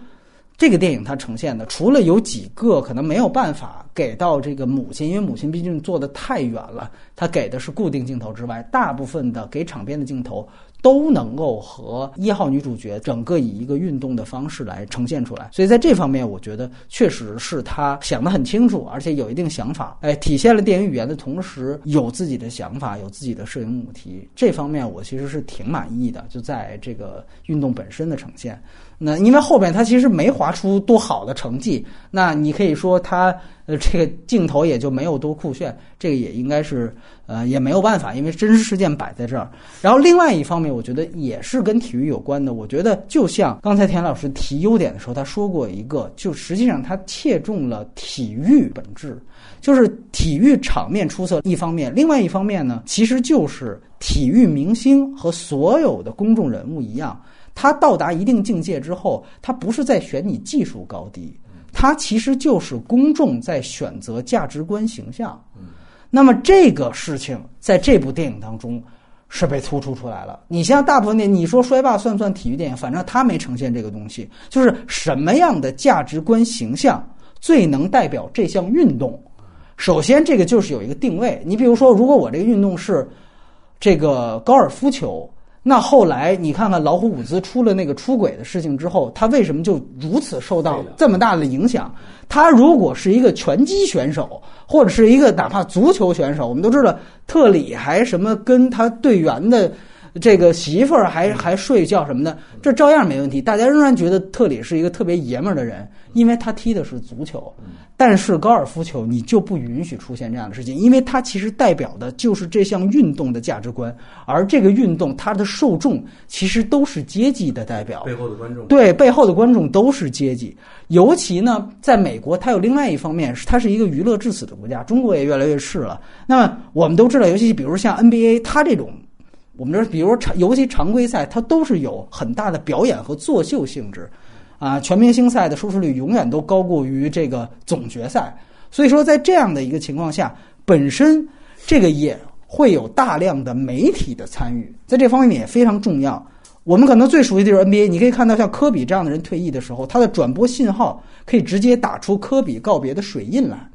[SPEAKER 1] 这个电影它呈现的，除了有几个可能没有办法给到这个母亲，因为母亲毕竟坐的太远了，它给的是固定镜头之外，大部分的给场边的镜头。都能够和一号女主角整个以一个运动的方式来呈现出来，所以在这方面，我觉得确实是他想得很清楚，而且有一定想法，哎，体现了电影语言的同时，有自己的想法，有自己的摄影母题，这方面我其实是挺满意的。就在这个运动本身的呈现，那因为后边他其实没划出多好的成绩，那你可以说他呃这个镜头也就没有多酷炫，这个也应该是呃也没有办法，因为真实事件摆在这儿。然后另外一方面，我觉得也是跟体育有关的。我觉得就像刚才田老师提优点的时候，他说过一个，就实际上他切中了体育本质，就是体育场面出色一方面，另外一方面呢，其实就是体育明星和所有的公众人物一样。他到达一定境界之后，他不是在选你技术高低，它其实就是公众在选择价值观形象。那么这个事情在这部电影当中是被突出出来了。你像大部分电影，你说《摔霸》算不算体育电影？反正它没呈现这个东西，就是什么样的价值观形象最能代表这项运动？首先，这个就是有一个定位。你比如说，如果我这个运动是这个高尔夫球。那后来你看看老虎伍兹出了那个出轨的事情之后，他为什么就如此受到这么大的影响？他如果是一个拳击选手，或者是一个哪怕足球选手，我们都知道特里还什么跟他队员的这个媳妇儿还还睡觉什么的，这照样没问题。大家仍然觉得特里是一个特别爷们儿的人，因为他踢的是足球。但是高尔夫球你就不允许出现这样的事情，因为它其实代表的就是这项运动的价值观，而这个运动它的受众其实都是阶级的代表，
[SPEAKER 4] 背后的观众
[SPEAKER 1] 对背后的观众都是阶级。尤其呢，在美国，它有另外一方面是它是一个娱乐至死的国家，中国也越来越是了。那么我们都知道，尤其比如像 NBA，它这种我们这比如常尤其常规赛，它都是有很大的表演和作秀性质。啊，全明星赛的收视率永远都高过于这个总决赛，所以说在这样的一个情况下，本身这个也会有大量的媒体的参与，在这方面也非常重要。我们可能最熟悉的就是 NBA，你可以看到像科比这样的人退役的时候，他的转播信号可以直接打出科比告别的水印来。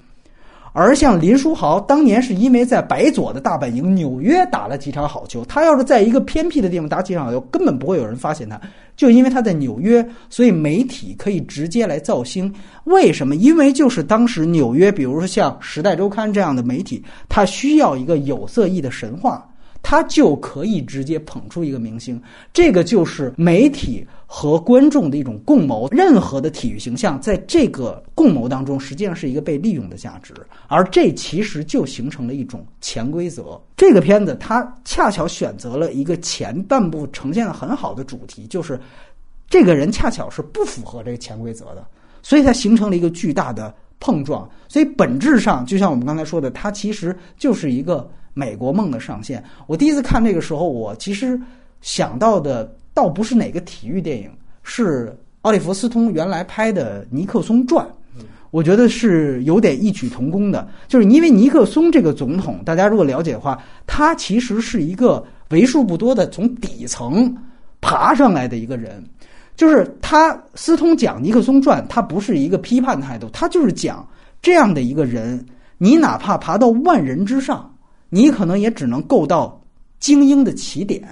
[SPEAKER 1] 而像林书豪当年是因为在白左的大本营纽约打了几场好球，他要是在一个偏僻的地方打几场好球，根本不会有人发现他。就因为他在纽约，所以媒体可以直接来造星。为什么？因为就是当时纽约，比如说像《时代周刊》这样的媒体，它需要一个有色艺的神话。他就可以直接捧出一个明星，这个就是媒体和观众的一种共谋。任何的体育形象在这个共谋当中，实际上是一个被利用的价值，而这其实就形成了一种潜规则。这个片子它恰巧选择了一个前半部呈现的很好的主题，就是这个人恰巧是不符合这个潜规则的，所以它形成了一个巨大的碰撞。所以本质上，就像我们刚才说的，它其实就是一个。美国梦的上线。我第一次看这个时候，我其实想到的倒不是哪个体育电影，是奥利弗斯通原来拍的《尼克松传》。我觉得是有点异曲同工的，就是因为尼克松这个总统，大家如果了解的话，他其实是一个为数不多的从底层爬上来的一个人。就是他斯通讲《尼克松传》，他不是一个批判态度，他就是讲这样的一个人，你哪怕爬到万人之上。你可能也只能够到精英的起点，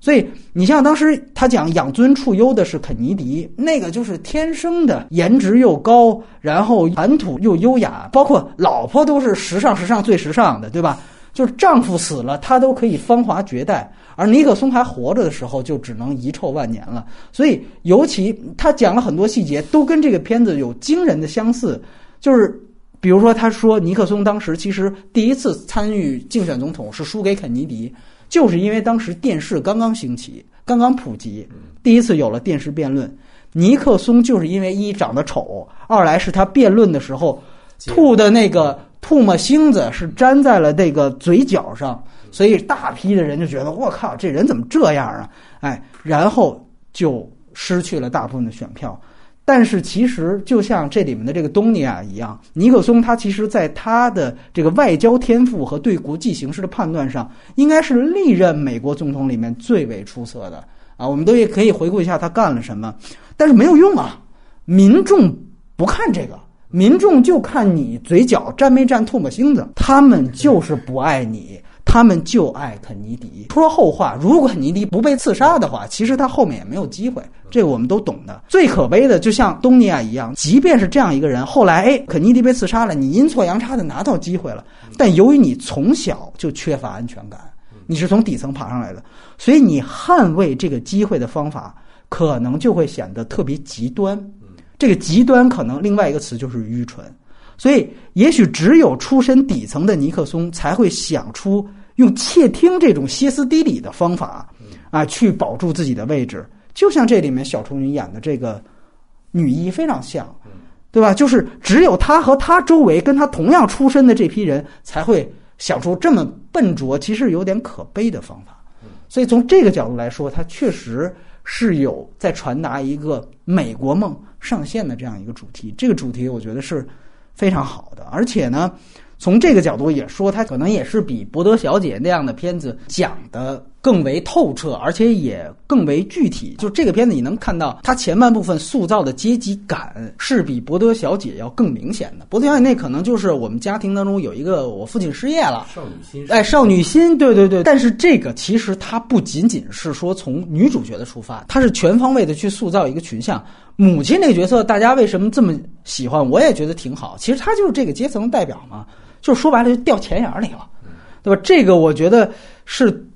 [SPEAKER 1] 所以你像当时他讲养尊处优的是肯尼迪，那个就是天生的颜值又高，然后谈吐又优雅，包括老婆都是时尚时尚最时尚的，对吧？就是丈夫死了，她都可以芳华绝代，而尼克松还活着的时候就只能遗臭万年了。所以，尤其他讲了很多细节，都跟这个片子有惊人的相似，就是。比如说，他说尼克松当时其实第一次参与竞选总统是输给肯尼迪，就是因为当时电视刚刚兴起，刚刚普及，第一次有了电视辩论。尼克松就是因为一长得丑，二来是他辩论的时候吐的那个唾沫星子是粘在了那个嘴角上，所以大批的人就觉得我靠，这人怎么这样啊？哎，然后就失去了大部分的选票。但是其实就像这里面的这个东尼亚一样，尼克松他其实在他的这个外交天赋和对国际形势的判断上，应该是历任美国总统里面最为出色的啊。我们都也可以回顾一下他干了什么，但是没有用啊，民众不看这个，民众就看你嘴角沾没沾唾沫星子，他们就是不爱你。他们就爱肯尼迪。说后话，如果肯尼迪不被刺杀的话，其实他后面也没有机会。这个我们都懂的。最可悲的，就像东尼亚一样，即便是这样一个人，后来哎，肯尼迪被刺杀了，你阴错阳差的拿到机会了，但由于你从小就缺乏安全感，你是从底层爬上来的，所以你捍卫这个机会的方法，可能就会显得特别极端。这个极端可能另外一个词就是愚蠢。所以，也许只有出身底层的尼克松才会想出用窃听这种歇斯底里的方法，啊，去保住自己的位置。就像这里面小丑女演的这个女一非常像，对吧？就是只有她和她周围跟她同样出身的这批人才会想出这么笨拙、其实有点可悲的方法。所以从这个角度来说，他确实是有在传达一个美国梦上线的这样一个主题。这个主题，我觉得是。非常好的，而且呢，从这个角度也说，它可能也是比《博德小姐》那样的片子讲的更为透彻，而且也更为具体。就这个片子，你能看到它前半部分塑造的阶级感是比《博德小姐》要更明显的。《博德小姐》那可能就是我们家庭当中有一个我父亲失业了，
[SPEAKER 2] 少女心，
[SPEAKER 1] 哎，少女心，对对对。但是这个其实它不仅仅是说从女主角的出发，它是全方位的去塑造一个群像。母亲这个角色，大家为什么这么喜欢？我也觉得挺好。其实她就是这个阶层代表嘛，就说白了就掉钱眼里了，对吧？这个我觉得是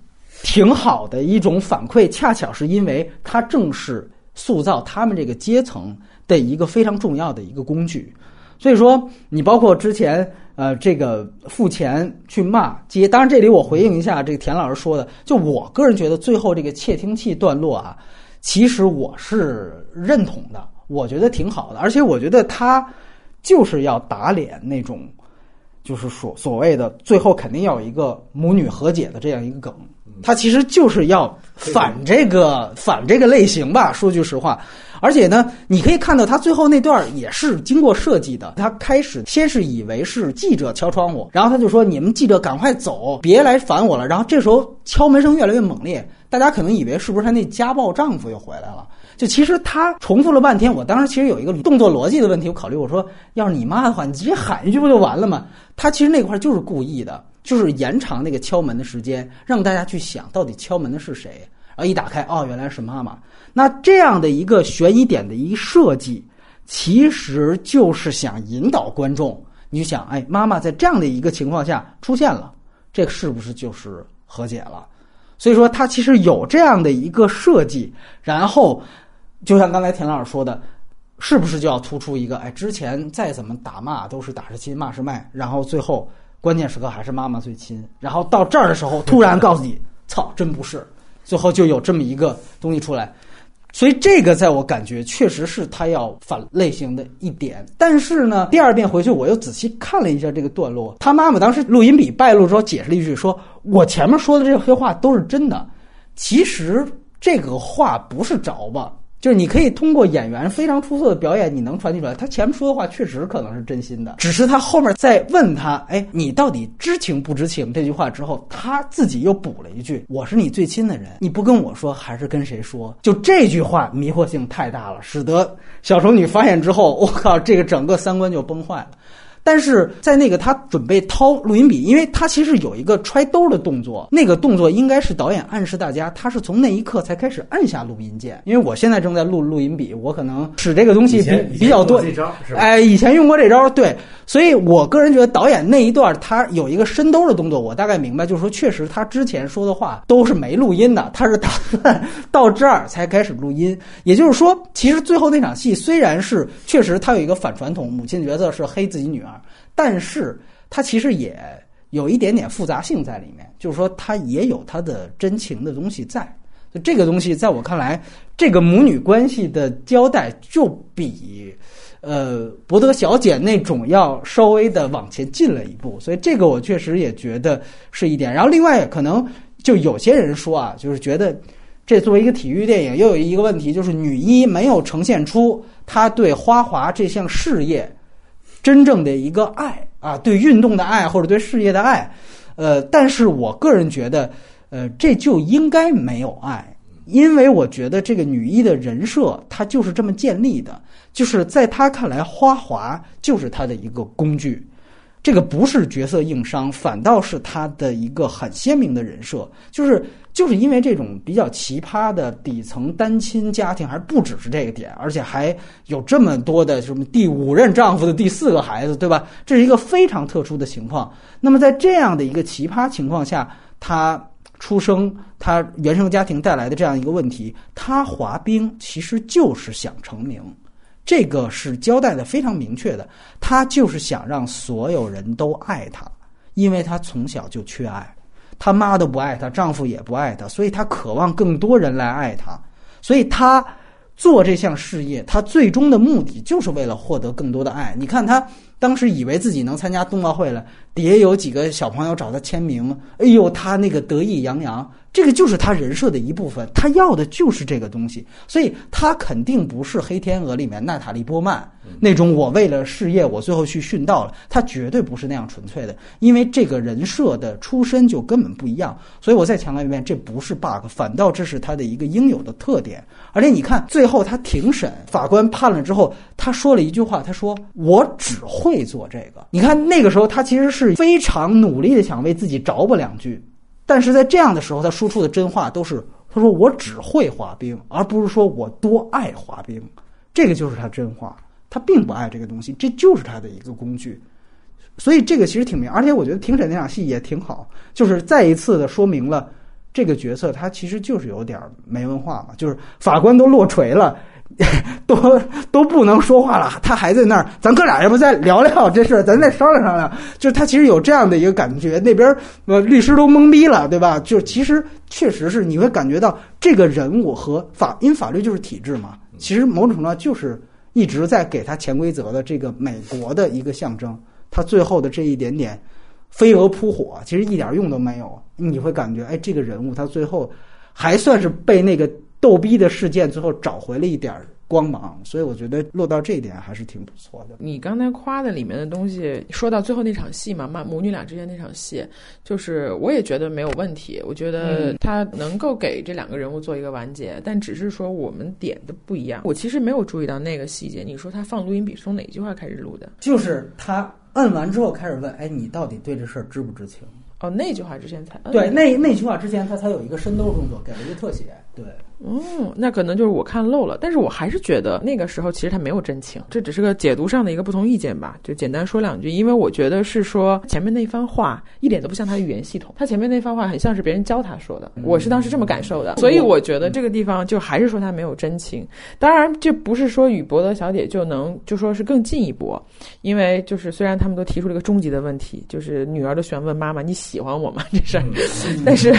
[SPEAKER 1] 挺好的一种反馈，恰巧是因为它正是塑造他们这个阶层的一个非常重要的一个工具。所以说，你包括之前呃这个付钱去骂街，当然这里我回应一下这个田老师说的，就我个人觉得最后这个窃听器段落啊。其实我是认同的，我觉得挺好的，而且我觉得他就是要打脸那种，就是所所谓的最后肯定要有一个母女和解的这样一个梗，他其实就是要反这个反这个类型吧。说句实话，而且呢，你可以看到他最后那段也是经过设计的。他开始先是以为是记者敲窗户，然后他就说：“你们记者赶快走，别来烦我了。”然后这时候敲门声越来越猛烈。大家可能以为是不是他那家暴丈夫又回来了？就其实他重复了半天。我当时其实有一个动作逻辑的问题，我考虑我说，要是你妈的话，你直接喊一句不就完了吗？他其实那块就是故意的，就是延长那个敲门的时间，让大家去想到底敲门的是谁。然后一打开，哦，原来是妈妈。那这样的一个悬疑点的一个设计，其实就是想引导观众，你就想，哎，妈妈在这样的一个情况下出现了，这是不是就是和解了？所以说，它其实有这样的一个设计，然后，就像刚才田老师说的，是不是就要突出一个？哎，之前再怎么打骂都是打是亲，骂是卖，然后最后关键时刻还是妈妈最亲，然后到这儿的时候突然告诉你，操，真不是，最后就有这么一个东西出来。所以这个在我感觉确实是他要反类型的一点，但是呢，第二遍回去我又仔细看了一下这个段落，他妈妈当时录音笔败露之后解释了一句，说我前面说的这些话都是真的，其实这个话不是着吧。就是你可以通过演员非常出色的表演，你能传递出来。他前面说的话确实可能是真心的，只是他后面在问他：“哎，你到底知情不知情？”这句话之后，他自己又补了一句：“我是你最亲的人，你不跟我说，还是跟谁说？”就这句话迷惑性太大了，使得小丑女发现之后，我靠，这个整个三观就崩坏了。但是在那个他准备掏录音笔，因为他其实有一个揣兜的动作，那个动作应该是导演暗示大家，他是从那一刻才开始按下录音键。因为我现在正在录录音笔，我可能使这个东西比比较多。哎，以前用过这招，对，所以我个人觉得导演那一段他有一个伸兜的动作，我大概明白，就是说确实他之前说的话都是没录音的，他是打算到这儿才开始录音。也就是说，其实最后那场戏虽然是确实他有一个反传统，母亲角色是黑自己女儿。但是它其实也有一点点复杂性在里面，就是说它也有它的真情的东西在。就这个东西，在我看来，这个母女关系的交代就比呃博德小姐那种要稍微的往前进了一步。所以这个我确实也觉得是一点。然后另外可能就有些人说啊，就是觉得这作为一个体育电影，又有一个问题，就是女一没有呈现出她对花滑这项事业。真正的一个爱啊，对运动的爱或者对事业的爱，呃，但是我个人觉得，呃，这就应该没有爱，因为我觉得这个女一的人设她就是这么建立的，就是在她看来，花滑就是她的一个工具。这个不是角色硬伤，反倒是他的一个很鲜明的人设，就是就是因为这种比较奇葩的底层单亲家庭，还不只是这个点，而且还有这么多的什么第五任丈夫的第四个孩子，对吧？这是一个非常特殊的情况。那么在这样的一个奇葩情况下，他出生，他原生家庭带来的这样一个问题，他滑冰其实就是想成名。这个是交代的非常明确的，他就是想让所有人都爱他，因为他从小就缺爱，她妈都不爱她，丈夫也不爱她，所以她渴望更多人来爱她，所以她做这项事业，她最终的目的就是为了获得更多的爱。你看她当时以为自己能参加冬奥会了，底下有几个小朋友找她签名，哎呦，她那个得意洋洋。这个就是他人设的一部分，他要的就是这个东西，所以他肯定不是《黑天鹅》里面娜塔莉波曼那种我为了事业我最后去殉道了，他绝对不是那样纯粹的，因为这个人设的出身就根本不一样。所以我再强调一遍，这不是 bug，反倒这是他的一个应有的特点。而且你看，最后他庭审，法官判了之后，他说了一句话，他说：“我只会做这个。”你看那个时候，他其实是非常努力的想为自己找补两句。但是在这样的时候，他输出的真话都是他说我只会滑冰，而不是说我多爱滑冰，这个就是他真话。他并不爱这个东西，这就是他的一个工具。所以这个其实挺明，而且我觉得庭审那场戏也挺好，就是再一次的说明了这个角色他其实就是有点没文化嘛，就是法官都落锤了。<laughs> 都都不能说话了，他还在那儿。咱哥俩要不再聊聊这事儿，<laughs> 咱再商量商量。就是他其实有这样的一个感觉，那边呃律师都懵逼了，对吧？就其实确实是你会感觉到这个人物和法，因为法律就是体制嘛。其实某种程度上就是一直在给他潜规则的这个美国的一个象征。他最后的这一点点飞蛾扑火，其实一点用都没有。你会感觉，哎，这个人物他最后还算是被那个。逗逼的事件最后找回了一点光芒，所以我觉得落到这一点还是挺不错的。
[SPEAKER 3] 你刚才夸的里面的东西，说到最后那场戏嘛，妈母女俩之间那场戏，就是我也觉得没有问题。我觉得他能够给这两个人物做一个完结，但只是说我们点的不一样。我其实没有注意到那个细节。你说他放录音笔是从哪句话开始录的？
[SPEAKER 1] 就是他摁完之后开始问：“哎，你到底对这事儿知不知情？”
[SPEAKER 3] 哦，那句话之前才
[SPEAKER 1] 对，那那句话之前他才有一个伸兜动作，给了一个特写。对，
[SPEAKER 3] 嗯，那可能就是我看漏了，但是我还是觉得那个时候其实他没有真情，这只是个解读上的一个不同意见吧。就简单说两句，因为我觉得是说前面那番话一点都不像他的语言系统，他前面那番话很像是别人教他说的，我是当时这么感受的。所以我觉得这个地方就还是说他没有真情。当然，这不是说与博德小姐就能就说是更进一步，因为就是虽然他们都提出了一个终极的问题，就是女儿都喜欢问妈妈你喜欢我吗这事儿，但是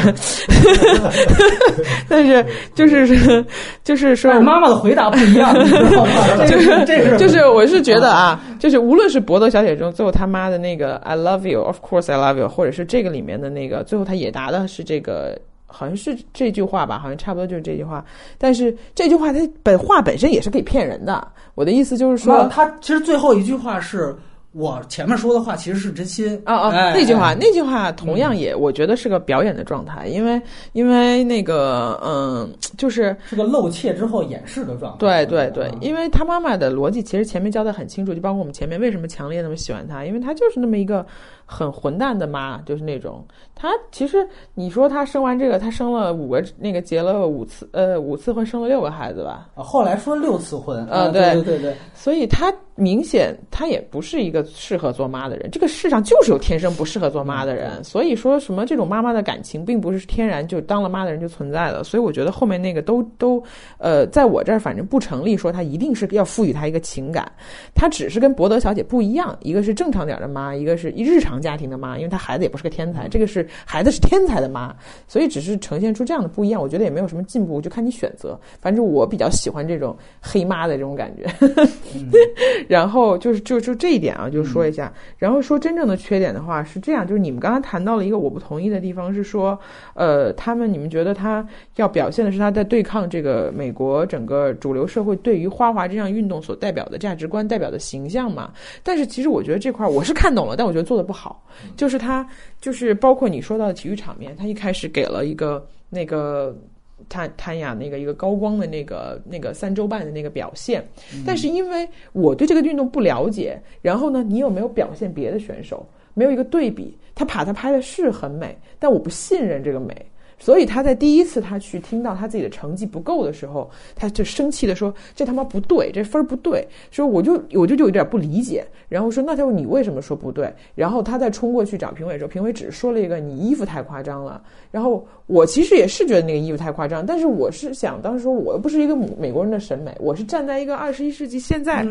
[SPEAKER 3] 但是。<laughs> 就是就是说，
[SPEAKER 1] 妈妈的回答不一样，<laughs> 就是这是
[SPEAKER 3] 就是我是觉得啊，就是无论是博德小姐中最后他妈的那个 I love you，of course I love you，或者是这个里面的那个最后他也答的是这个，好像是这句话吧，好像差不多就是这句话。但是这句话它本话本身也是可以骗人的。我的意思就是说，
[SPEAKER 1] 他其实最后一句话是。我前面说的话其实是真心
[SPEAKER 3] 啊啊！那句话，那句话同样也，我觉得是个表演的状态，因为因为那个嗯，就是
[SPEAKER 1] 是个露怯之后掩饰的状态。
[SPEAKER 3] 对对对，因为他妈妈的逻辑其实前面交代很清楚，就包括我们前面为什么强烈那么喜欢他，因为他就是那么一个。很混蛋的妈，就是那种。她其实你说她生完这个，她生了五个，那个结了五次，呃，五次婚，生了六个孩子吧。
[SPEAKER 1] 后来说六次婚。
[SPEAKER 3] 嗯，
[SPEAKER 1] 对对对对。
[SPEAKER 3] 所以她明显她也不是一个适合做妈的人。这个世上就是有天生不适合做妈的人。所以说什么这种妈妈的感情，并不是天然就当了妈的人就存在的。所以我觉得后面那个都都，呃，在我这儿反正不成立，说她一定是要赋予她一个情感。她只是跟博德小姐不一样，一个是正常点的妈，一个是一日常。家庭的妈，因为她孩子也不是个天才，这个是孩子是天才的妈，所以只是呈现出这样的不一样。我觉得也没有什么进步，就看你选择。反正我比较喜欢这种黑妈的这种感觉。<laughs> 然后就是就就这一点啊，就说一下。然后说真正的缺点的话是这样，就是你们刚刚谈到了一个我不同意的地方，是说呃，他们你们觉得他要表现的是他在对抗这个美国整个主流社会对于花滑这项运动所代表的价值观、代表的形象嘛？但是其实我觉得这块我是看懂了，但我觉得做的不好。就是他，就是包括你说到的体育场面，他一开始给了一个那个谭谭雅那个一个高光的那个那个三周半的那个表现，但是因为我对这个运动不了解，然后呢，你有没有表现别的选手？没有一个对比，他把他拍的是很美，但我不信任这个美。所以他在第一次他去听到他自己的成绩不够的时候，他就生气的说：“这他妈不对，这分儿不对。”说我就我就就有点不理解，然后说：“那就你为什么说不对？”然后他再冲过去找评委的时候，评委只是说了一个：“你衣服太夸张了。”然后我其实也是觉得那个衣服太夸张，但是我是想当时说我又不是一个美国人的审美，我是站在一个二十一世纪现在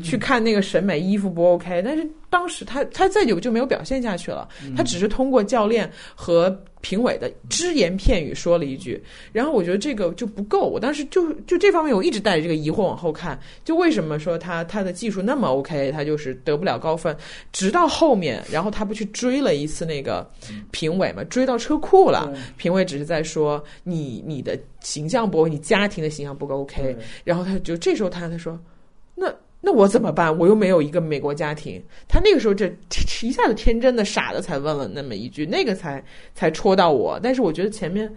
[SPEAKER 3] 去看那个审美衣服不 OK，但是当时他他再久就没有表现下去了，他只是通过教练和。评委的只言片语说了一句，然后我觉得这个就不够。我当时就就这方面，我一直带着这个疑惑往后看，就为什么说他他的技术那么 OK，他就是得不了高分。直到后面，然后他不去追了一次那个评委嘛，追到车库了，评委只是在说你你的形象不够，你家庭的形象不够 OK。然后他就这时候他他说那。那我怎么办？我又没有一个美国家庭。他那个时候这一下子天真的傻的才问了那么一句，那个才才戳到我。但是我觉得前面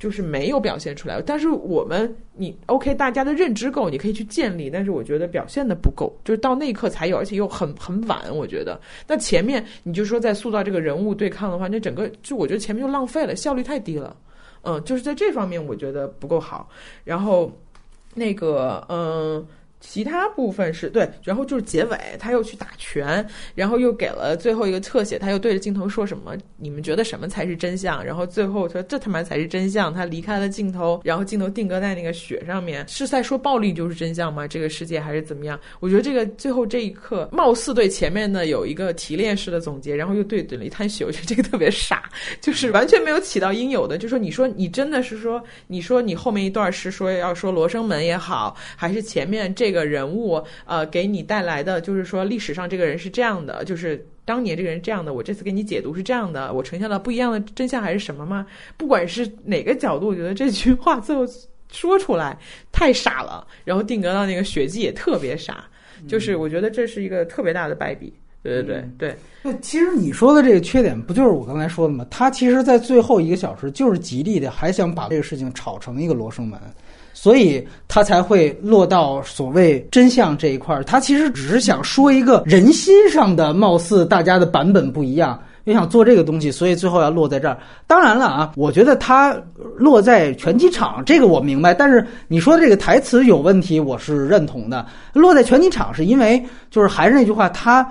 [SPEAKER 3] 就是没有表现出来。但是我们你 OK，大家的认知够，你可以去建立。但是我觉得表现的不够，就是到那一刻才有，而且又很很晚。我觉得那前面你就说在塑造这个人物对抗的话，那整个就我觉得前面就浪费了，效率太低了。嗯，就是在这方面我觉得不够好。然后那个嗯。其他部分是对，然后就是结尾，他又去打拳，然后又给了最后一个特写，他又对着镜头说什么？你们觉得什么才是真相？然后最后说这他妈才是真相。他离开了镜头，然后镜头定格在那个雪上面，是在说暴力就是真相吗？这个世界还是怎么样？我觉得这个最后这一刻，貌似对前面的有一个提炼式的总结，然后又对准了一滩血，我觉得这个特别傻，就是完全没有起到应有的。就说你说你真的是说，你说你后面一段是说要说罗生门也好，还是前面这。个个人物，呃，给你带来的就是说，历史上这个人是这样的，就是当年这个人这样的，我这次给你解读是这样的，我呈现了不一样的真相还是什么吗？不管是哪个角度，我觉得这句话最后说出来太傻了，然后定格到那个血迹也特别傻，就是我觉得这是一个特别大的败笔。对对对对。
[SPEAKER 1] 那其实你说的这个缺点，不就是我刚才说的吗？他其实，在最后一个小时，就是极力的还想把这个事情炒成一个罗生门。所以他才会落到所谓真相这一块儿。他其实只是想说一个人心上的，貌似大家的版本不一样，又想做这个东西，所以最后要落在这儿。当然了啊，我觉得他落在拳击场这个我明白，但是你说的这个台词有问题，我是认同的。落在拳击场是因为就是还是那句话，他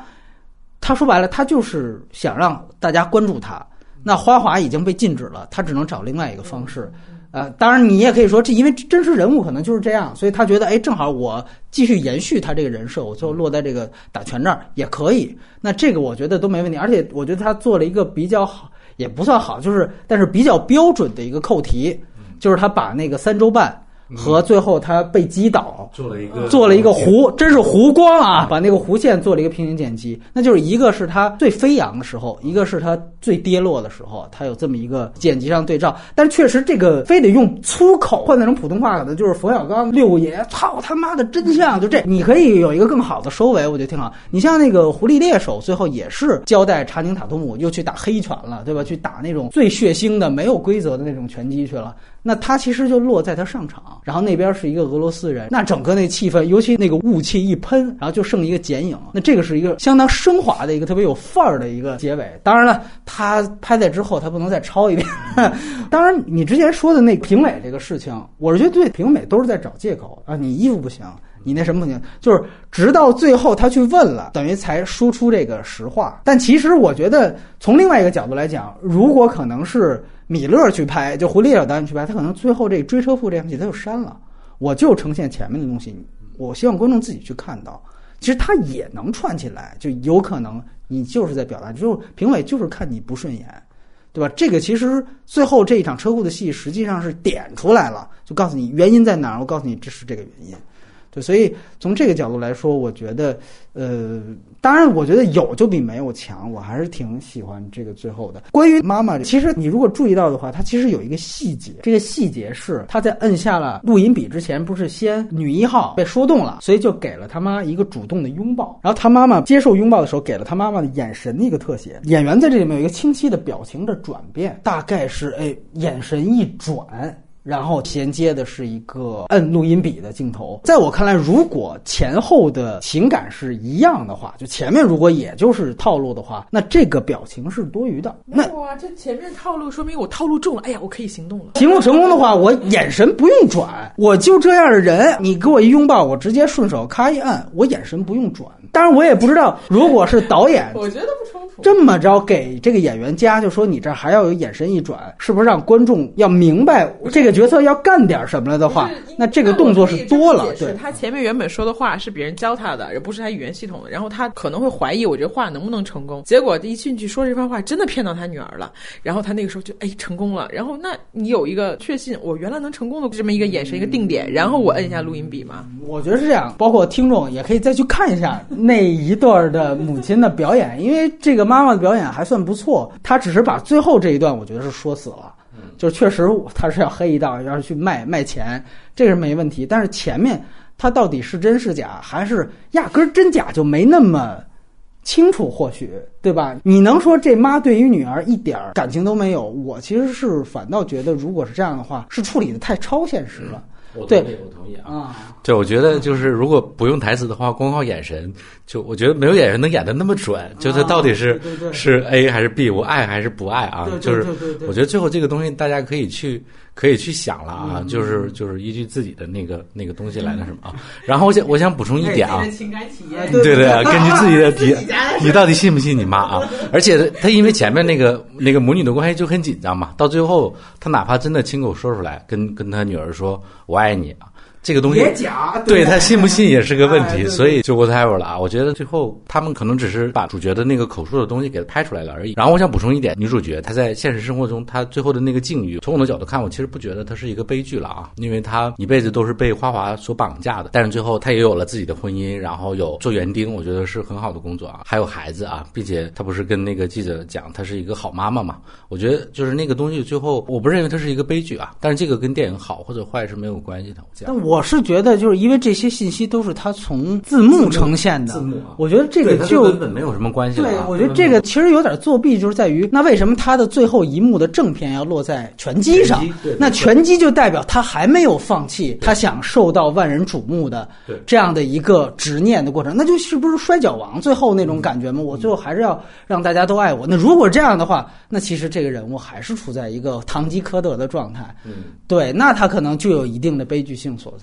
[SPEAKER 1] 他说白了，他就是想让大家关注他。那花滑已经被禁止了，他只能找另外一个方式。呃，当然你也可以说，这因为真实人物可能就是这样，所以他觉得，哎，正好我继续延续他这个人设，我最后落在这个打拳这儿也可以。那这个我觉得都没问题，而且我觉得他做了一个比较好，也不算好，就是但是比较标准的一个扣题，就是他把那个三周半。和最后他被击倒，
[SPEAKER 2] 做了一个
[SPEAKER 1] 做了一个弧，真是弧光啊！把那个弧线做了一个平行剪辑，那就是一个是他最飞扬的时候，一个是他最跌落的时候，他有这么一个剪辑上对照。但确实这个非得用粗口换那种普通话，可能就是冯小刚六爷操他妈的真相，就这你可以有一个更好的收尾，我觉得挺好。你像那个狐狸猎手，最后也是交代查宁塔图姆又去打黑拳了，对吧？去打那种最血腥的、没有规则的那种拳击去了。那他其实就落在他上场，然后那边是一个俄罗斯人，那整个那气氛，尤其那个雾气一喷，然后就剩一个剪影，那这个是一个相当升华的一个特别有范儿的一个结尾。当然了，他拍在之后，他不能再抄一遍。<laughs> 当然，你之前说的那评委这个事情，我是觉得对评委都是在找借口啊，你衣服不行，你那什么不行，就是直到最后他去问了，等于才说出这个实话。但其实我觉得从另外一个角度来讲，如果可能是。米勒去拍，就狐狸小导演去拍，他可能最后这追车夫这场戏他就删了，我就呈现前面的东西，我希望观众自己去看到。其实他也能串起来，就有可能你就是在表达，就评委就是看你不顺眼，对吧？这个其实最后这一场车库的戏实际上是点出来了，就告诉你原因在哪儿，我告诉你这是这个原因。对，所以从这个角度来说，我觉得，呃，当然，我觉得有就比没有强，我还是挺喜欢这个最后的。关于妈妈，其实你如果注意到的话，它其实有一个细节，这个细节是他在摁下了录音笔之前，不是先女一号被说动了，所以就给了他妈一个主动的拥抱，然后他妈妈接受拥抱的时候，给了他妈妈的眼神的一个特写。演员在这里面有一个清晰的表情的转变，大概是哎，眼神一转。然后衔接的是一个摁录音笔的镜头。在我看来，如果前后的情感是一样的话，就前面如果也就是套路的话，那这个表情是多余的。那
[SPEAKER 4] 哇，这前面套路说明我套路中了，哎呀，我可以行动了。
[SPEAKER 1] 行动成功的话，我眼神不用转，我就这样的人，你给我一拥抱，我直接顺手咔一按，我眼神不用转。当然，我也不知道，如果是导演，
[SPEAKER 4] 我觉得不冲突。
[SPEAKER 1] 这么着给这个演员加，就说你这还要有眼神一转，是不是让观众要明白这个角色要干点什么了的话，那这个动作是多了。对，
[SPEAKER 4] 他前面原本说的话是别人教他的，而不是他语言系统的，然后他可能会怀疑我这话能不能成功。结果一进去说这番话，真的骗到他女儿了。然后他那个时候就哎成功了。然后那你有一个确信，我原来能成功的这么一个眼神一个定点，然后我摁一下录音笔嘛。
[SPEAKER 1] 我觉得是这样，包括听众也可以再去看一下。那一段的母亲的表演，因为这个妈妈的表演还算不错，她只是把最后这一段我觉得是说死了，就确实他是要黑一道，要去卖卖钱，这是没问题。但是前面他到底是真是假，还是压根真假就没那么清楚，或许对吧？你能说这妈对于女儿一点感情都没有？我其实是反倒觉得，如果是这样的话，是处理的太超现实了。
[SPEAKER 2] 我同意，我同意啊！对，我觉得就是如果不用台词的话，光靠眼神，就我觉得没有演员能演的那么准。就他到底是是 A 还是 B，我爱还是不爱啊？就是我觉得最后这个东西大家可以去可以去想了啊！就是就是依据自己的那个那个东西来的什么啊？然后我想我想补充一点啊，
[SPEAKER 4] 情感体验，
[SPEAKER 1] 对
[SPEAKER 2] 对，<laughs> 根据自己的体，你到底信不信你妈啊？而且他因为前面那个那个母女的关系就很紧张嘛，到最后他哪怕真的亲口说出来，跟跟他女儿说我爱你啊。这个东西
[SPEAKER 1] 也假，
[SPEAKER 2] 对他信不信也是个问题，所以就 whatever 了啊！我觉得最后他们可能只是把主角的那个口述的东西给他拍出来了而已。然后我想补充一点，女主角她在现实生活中她最后的那个境遇，从我的角度看，我其实不觉得她是一个悲剧了啊，因为她一辈子都是被花花所绑架的，但是最后她也有了自己的婚姻，然后有做园丁，我觉得是很好的工作啊，还有孩子啊，并且她不是跟那个记者讲她是一个好妈妈嘛？我觉得就是那个东西最后我不认为它是一个悲剧啊，但是这个跟电影好或者坏是没有关系的。
[SPEAKER 1] 但我是觉得就是。因为这些信息都是他从字幕呈现的，
[SPEAKER 2] 字幕，
[SPEAKER 1] 我觉得这个就
[SPEAKER 2] 根本没有什么关系。
[SPEAKER 1] 对，我觉得这个其实有点作弊，就是在于那为什么他的最后一幕的正片要落在拳击上？那拳击就代表他还没有放弃，他想受到万人瞩目的这样的一个执念的过程。那就是不是摔跤王最后那种感觉吗？我最后还是要让大家都爱我。那如果这样的话，那其实这个人物还是处在一个堂吉诃德的状态。
[SPEAKER 2] 嗯，
[SPEAKER 1] 对，那他可能就有一定的悲剧性所在。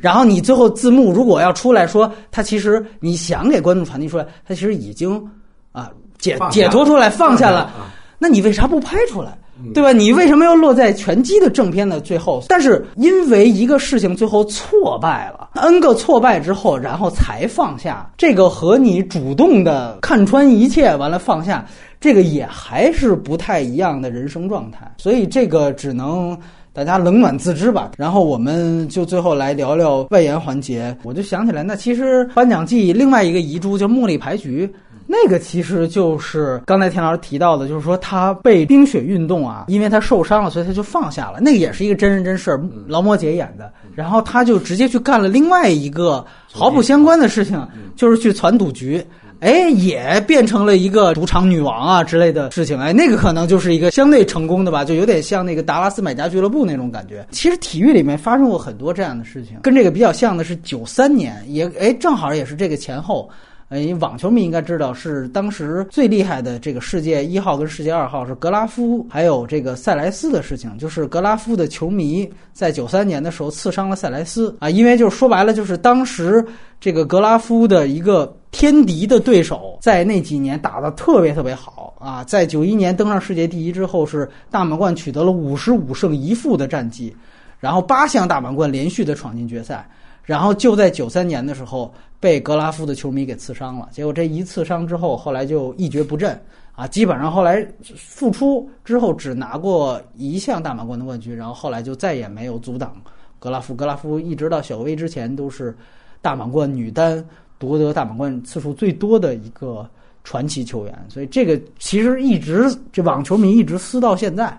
[SPEAKER 1] 然后。你最后字幕如果要出来说，他其实你想给观众传递出来，他其实已经啊解解脱出来放下了，那你为啥不拍出来？对吧？你为什么要落在拳击的正片的最后？但是因为一个事情最后挫败了，n 个挫败之后，然后才放下这个和你主动的看穿一切完了放下这个也还是不太一样的人生状态，所以这个只能。大家冷暖自知吧，然后我们就最后来聊聊外延环节。我就想起来，那其实颁奖季另外一个遗珠就是茉莉牌局，那个其实就是刚才田老师提到的，就是说他被冰雪运动啊，因为他受伤了，所以他就放下了。那个也是一个真人真事儿，劳模姐演的，然后他就直接去干了另外一个毫不相关的事情，就是去攒赌局。哎，也变成了一个赌场女王啊之类的事情。哎，那个可能就是一个相对成功的吧，就有点像那个达拉斯买家俱乐部那种感觉。其实体育里面发生过很多这样的事情，跟这个比较像的是九三年，也哎正好也是这个前后。哎，网球迷应该知道，是当时最厉害的这个世界一号跟世界二号是格拉夫还有这个塞莱斯的事情。就是格拉夫的球迷在九三年的时候刺伤了塞莱斯啊，因为就是说白了，就是当时这个格拉夫的一个天敌的对手，在那几年打得特别特别好啊，在九一年登上世界第一之后，是大满贯取得了五十五胜一负的战绩，然后八项大满贯连续的闯进决赛。然后就在九三年的时候被格拉夫的球迷给刺伤了，结果这一刺伤之后，后来就一蹶不振啊，基本上后来复出之后只拿过一项大满贯的冠军，然后后来就再也没有阻挡格拉夫。格拉夫一直到小威之前都是大满贯女单夺得大满贯次数最多的一个传奇球员，所以这个其实一直这网球迷一直撕到现在，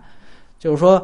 [SPEAKER 1] 就是说。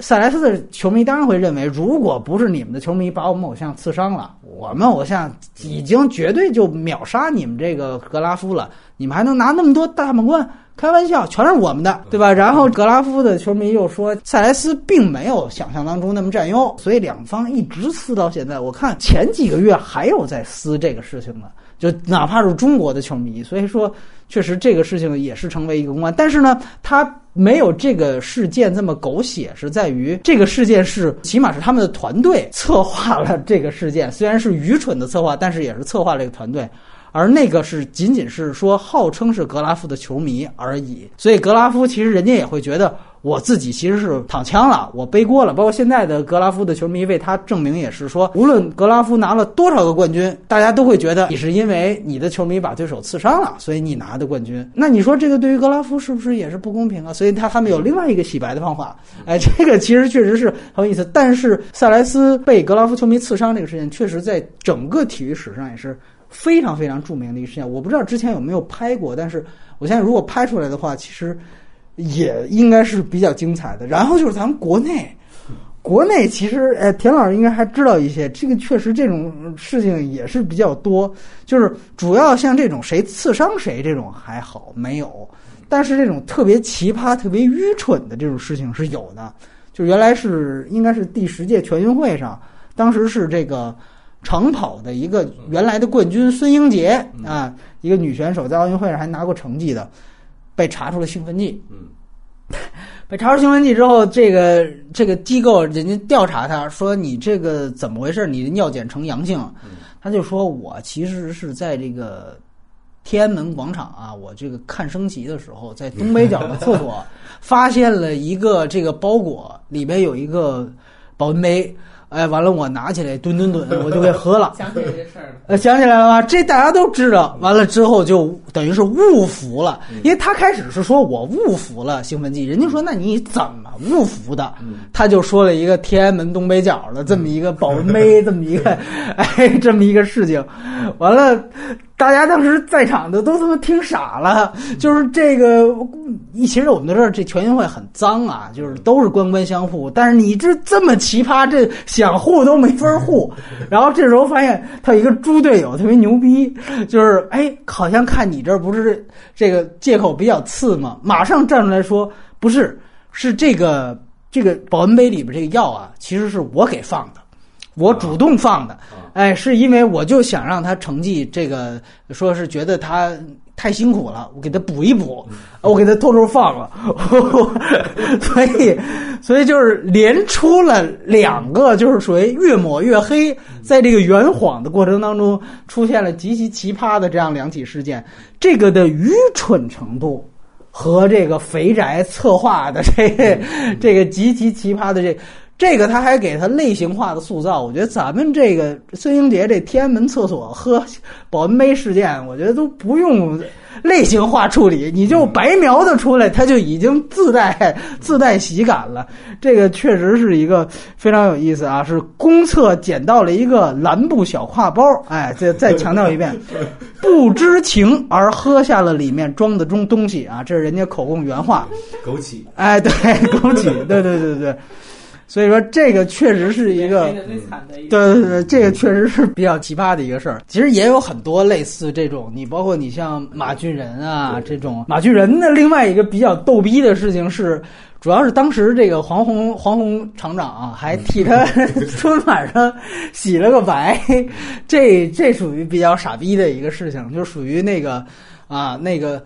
[SPEAKER 1] 塞莱斯的球迷当然会认为，如果不是你们的球迷把我们偶像刺伤了，我们偶像已经绝对就秒杀你们这个格拉夫了。你们还能拿那么多大满贯？开玩笑，全是我们的，对吧？然后格拉夫的球迷又说，塞莱斯并没有想象当中那么占优，所以两方一直撕到现在。我看前几个月还有在撕这个事情呢，就哪怕是中国的球迷。所以说，确实这个事情也是成为一个公关。但是呢，他没有这个事件这么狗血，是在于这个事件是起码是他们的团队策划了这个事件，虽然是愚蠢的策划，但是也是策划了一个团队。而那个是仅仅是说号称是格拉夫的球迷而已，所以格拉夫其实人家也会觉得我自己其实是躺枪了，我背锅了。包括现在的格拉夫的球迷为他证明也是说，无论格拉夫拿了多少个冠军，大家都会觉得你是因为你的球迷把对手刺伤了，所以你拿的冠军。那你说这个对于格拉夫是不是也是不公平啊？所以他他们有另外一个洗白的方法。哎，这个其实确实是很有意思。<laughs> 但是塞莱斯被格拉夫球迷刺伤这个事情，确实在整个体育史上也是。非常非常著名的一个事件，我不知道之前有没有拍过，但是我现在如果拍出来的话，其实也应该是比较精彩的。然后就是咱们国内，国内其实，哎，田老师应该还知道一些，这个确实这种事情也是比较多。就是主要像这种谁刺伤谁这种还好没有，但是这种特别奇葩、特别愚蠢的这种事情是有的。就原来是应该是第十届全运会上，当时是这个。长跑的一个原来的冠军孙英杰啊，一个女选手在奥运会上还拿过成绩的，被查出了兴奋剂。
[SPEAKER 2] 嗯，<laughs>
[SPEAKER 1] 被查出兴奋剂之后，这个这个机构人家调查他说你这个怎么回事？你的尿检呈阳性。他就说我其实是在这个天安门广场啊，我这个看升旗的时候，在东北角的厕所 <laughs> 发现了一个这个包裹，里边有一个保温杯。哎，完了，我拿起来吨吨吨，<laughs> 我就给喝了。
[SPEAKER 3] 想起来这事儿了？
[SPEAKER 1] 呃，想起来了吧？这大家都知道。完了之后就等于是误服了，因为他开始是说我误服了兴奋剂，人家说那你怎么误服的？他就说了一个天安门东北角的这么一个保温杯，<laughs> 这么一个哎这么一个事情。完了，大家当时在场的都他妈听傻了，就是这个。其实我们都知道这全运会很脏啊，就是都是官官相护。但是你这这么奇葩，这想护都没法护。<laughs> 然后这时候发现他有一个猪队友特别牛逼，就是哎，好像看你这儿不是这个借口比较次嘛？马上站出来说不是，是这个这个保温杯里边这个药啊，其实是我给放的，我主动放的。哎，是因为我就想让他成绩这个，说是觉得他。太辛苦了，我给他补一补，我给他偷偷放了，<laughs> 所以，所以就是连出了两个，就是属于越抹越黑，在这个圆谎的过程当中，出现了极其奇葩的这样两起事件，这个的愚蠢程度和这个肥宅策划的这这个极其奇葩的这。这个他还给他类型化的塑造，我觉得咱们这个孙英杰这天安门厕所喝保温杯事件，我觉得都不用类型化处理，你就白描的出来，他就已经自带 <laughs> 自带喜感了。这个确实是一个非常有意思啊，是公厕捡到了一个蓝布小挎包，哎，再再强调一遍，<laughs> 不知情而喝下了里面装的中东西啊，这是人家口供原话，
[SPEAKER 2] 枸杞，
[SPEAKER 1] 哎，对，枸杞，对对对对。所以说，这个确实是一个，对对对，这个确实是比较奇葩的一个事儿。其实也有很多类似这种，你包括你像马俊仁啊这种。马俊仁的另外一个比较逗逼的事情是，主要是当时这个黄宏黄宏厂长啊，还替他 <laughs> 春晚上洗了个白，这这属于比较傻逼的一个事情，就属于那个啊那个。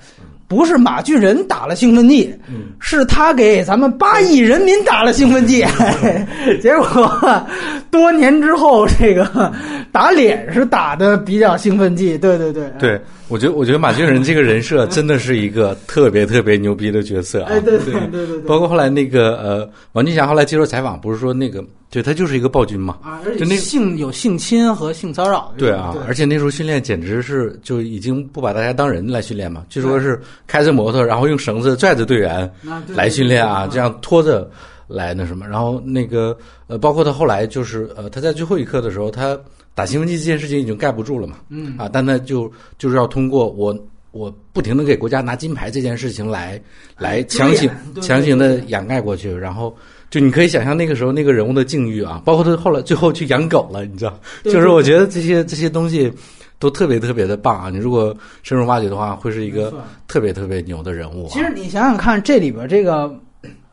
[SPEAKER 1] 不是马俊仁打了兴奋剂，是他给咱们八亿人民打了兴奋剂，<laughs> 结果多年之后，这个打脸是打的比较兴奋剂。对对对，
[SPEAKER 2] 对我觉得我觉得马俊仁这个人设真的是一个特别特别牛逼的角色啊！
[SPEAKER 1] 对对对对对，
[SPEAKER 2] 包括后来那个呃，王俊霞后来接受采访，不是说那个。对他就是一个暴君嘛，就那
[SPEAKER 1] 性有性侵和性骚扰。
[SPEAKER 2] 对啊，而且那时候训练简直是就已经不把大家当人来训练嘛，据说是开着摩托，然后用绳子拽着队员来训练啊，这样拖着来那什么。然后那个呃，包括他后来就是呃，他在最后一刻的时候，他打兴奋剂这件事情已经盖不住了嘛，
[SPEAKER 1] 嗯。
[SPEAKER 2] 啊，但他就就是要通过我我不停的给国家拿金牌这件事情来来强行强行的掩盖过去，然后。就你可以想象那个时候那个人物的境遇啊，包括他后来最后去养狗了，你知道，就是我觉得这些这些东西都特别特别的棒啊！你如果深入挖掘的话，会是一个特别特别牛的人物。
[SPEAKER 1] 其实你想想看，这里边这个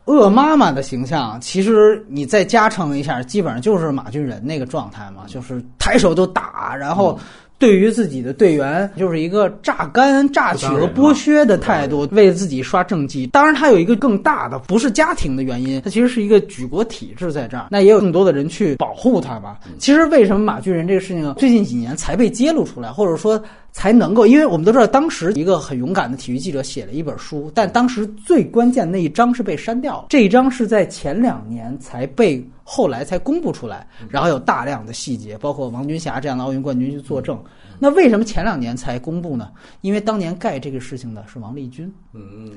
[SPEAKER 1] 恶妈妈的形象，其实你再加成一下，基本上就是马俊仁那个状态嘛，就是抬手就打，然后。对于自己的队员，就是一个榨干、榨取和剥削的态度，为自己刷政绩。当然，他有一个更大的，不是家庭的原因，他其实是一个举国体制在这儿。那也有更多的人去保护他吧。其实，为什么马巨人这个事情最近几年才被揭露出来，或者说？才能够，因为我们都知道，当时一个很勇敢的体育记者写了一本书，但当时最关键那一章是被删掉了。这一章是在前两年才被后来才公布出来，然后有大量的细节，包括王军霞这样的奥运冠军去作证。那为什么前两年才公布呢？因为当年盖这个事情的是王立军，嗯嗯，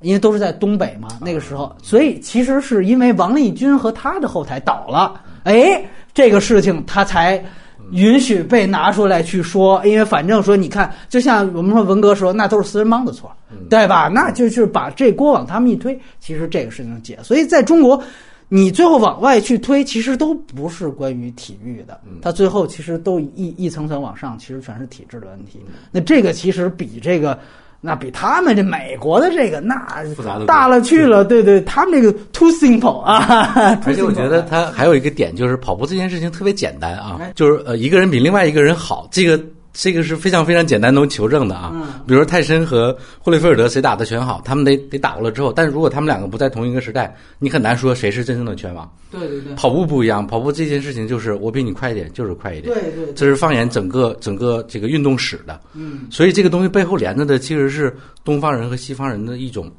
[SPEAKER 1] 因为都是在东北嘛，那个时候，所以其实是因为王立军和他的后台倒了，哎，这个事情他才。允许被拿出来去说，因为反正说，你看，就像我们说文革时候，那都是私人帮的错，对吧？那就是把这锅往他们一推，其实这个事情解。所以在中国，你最后往外去推，其实都不是关于体育的，它最后其实都一一层层往上，其实全是体制的问题。那这个其实比这个。那比他们这美国的这个那大了去了，对对，他们这个 too simple 啊。
[SPEAKER 2] 而且我觉得他还有一个点，就是跑步这件事情特别简单啊，就是呃一个人比另外一个人好，这个。这个是非常非常简单能求证的啊，比如说泰森和霍利菲尔德谁打的拳好，他们得得打过了之后，但是如果他们两个不在同一个时代，你很难说谁是真正的拳王。
[SPEAKER 1] 对对对，
[SPEAKER 2] 跑步不一样，跑步这件事情就是我比你快一点就是快一点。
[SPEAKER 1] 对对，
[SPEAKER 2] 这是放眼整个整个这个运动史的。嗯，所以这个东西背后连着的其实是东方人和西方人的一种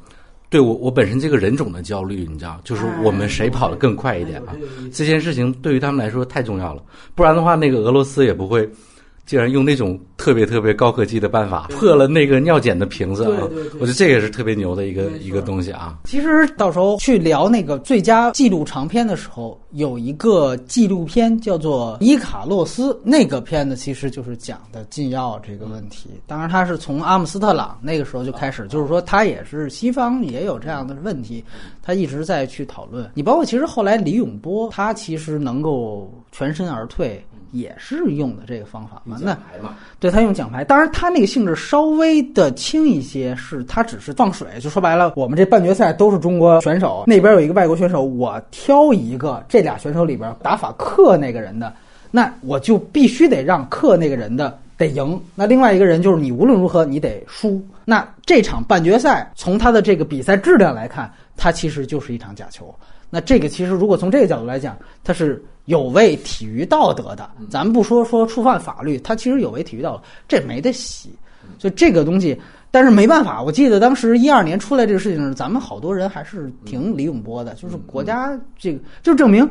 [SPEAKER 2] 对我我本身这个人种的焦虑，你知道，就是我们谁跑得更快一点啊？这件事情对于他们来说太重要了，不然的话，那个俄罗斯也不会。竟然用那种特别特别高科技的办法破了那个尿检的瓶子啊！我觉得这个是特别牛的一个一个东西啊。
[SPEAKER 1] 其实到时候去聊那个最佳纪录长片的时候，有一个纪录片叫做《伊卡洛斯》，那个片子其实就是讲的禁药这个问题。当然，他是从阿姆斯特朗那个时候就开始，就是说他也是西方也有这样的问题，他一直在去讨论。你包括其实后来李永波，他其实能够全身而退。也是用的这个方法嘛？那对他用奖牌，当然他那个性质稍微的轻一些，是他只是放水。就说白了，我们这半决赛都是中国选手，那边有一个外国选手，我挑一个这俩选手里边打法克那个人的，那我就必须得让克那个人的得赢。那另外一个人就是你无论如何你得输。那这场半决赛从他的这个比赛质量来看，他其实就是一场假球。那这个其实如果从这个角度来讲，他是。有违体育道德的，咱们不说说触犯法律，他其实有违体育道德，这没得洗。所以这个东西，但是没办法，我记得当时一二年出来这个事情，咱们好多人还是挺李永波的，就是国家这个就证明，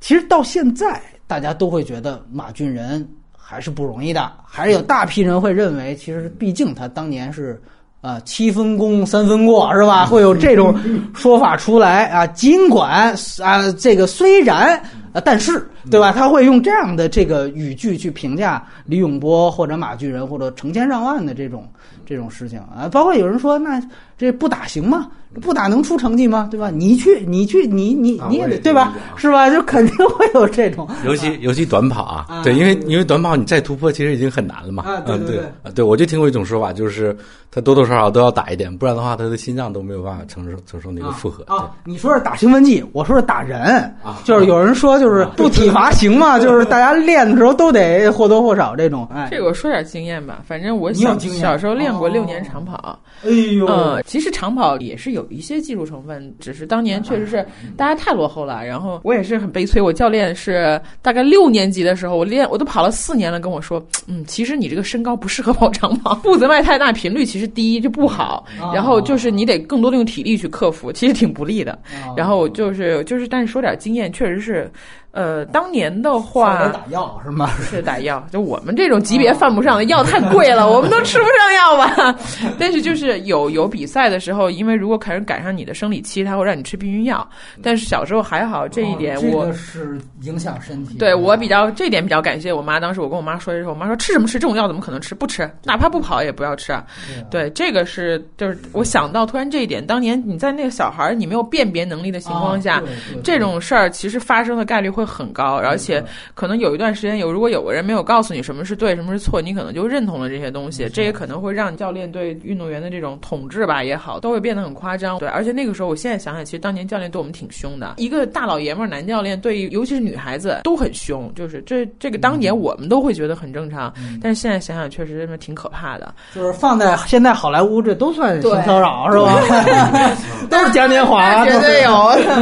[SPEAKER 1] 其实到现在大家都会觉得马俊仁还是不容易的，还是有大批人会认为，其实毕竟他当年是。啊，七分功三分过是吧？<laughs> 会有这种说法出来啊。尽管啊，这个虽然啊，但是对吧？他会用这样的这个语句去评价李永波或者马巨人或者成千上万的这种这种事情啊。包括有人说，那这不打行吗？不打能出成绩吗？对吧？你去，你去，你你你也得对吧？是吧？就肯定会有这种，
[SPEAKER 2] 尤其尤其短跑啊，对，因为因为短跑你再突破其实已经很难了嘛。
[SPEAKER 1] 啊，对对
[SPEAKER 2] 对，我就听过一种说法，就是他多多少少都要打一点，不然的话他的心脏都没有办法承受承受那个负荷。
[SPEAKER 1] 啊，你说是打兴奋剂，我说是打人啊，就是有人说就是不体罚行吗，就是大家练的时候都得或多或少这种。哎，
[SPEAKER 3] 这个我说点经验吧，反正我小小时候练过六年长跑。
[SPEAKER 1] 哎呦，
[SPEAKER 3] 嗯，其实长跑也是有一些技术成分，只是当年确实是大家太落后了。然后我也是很悲催，我教练是大概六年级的时候，我练我都跑了四年了，跟我说，<tsk> 嗯，其实你这个身高不适合跑长跑，<laughs> 步子迈太大，频率其实低就不好。然后就是你得更多的用体力去克服，其实挺不利的。然后就是就是，但是说点经验，确实是。呃，当年的话，
[SPEAKER 1] 打药是吗？
[SPEAKER 3] 是打药，就我们这种级别犯不上的药太贵了，我们都吃不上药吧。<laughs> 但是就是有有比赛的时候，因为如果开始赶上你的生理期，他会让你吃避孕药。但是小时候还好，这一点我
[SPEAKER 1] 是影响身体。
[SPEAKER 3] 对我比较这一点比较感谢我妈。当时我跟我妈说的时候，我妈说吃什么吃这种药怎么可能吃？不吃，哪怕不跑也不要吃。对，这个是就是我想到突然这一点，当年你在那个小孩你没有辨别能力的情况下，这种事儿其实发生的概率会很高，而且可能有一段时间有如果有个人没有告诉你什么是对什么是错，你可能就认同了这些东西。这也可能会让教练对运动员的这种统治吧也好，都会变得很夸张。对，而且那个时候我现在想想，其实当年教练对我们挺凶的，一个大老爷们儿男教练对尤其是女孩子都很凶，就是这这个当年我们都会觉得很正常，但是现在想想确实真的挺可怕的。
[SPEAKER 1] 就是放在现在好莱坞这都算性骚扰是吧？<laughs> 都是嘉年华，
[SPEAKER 3] 绝对有。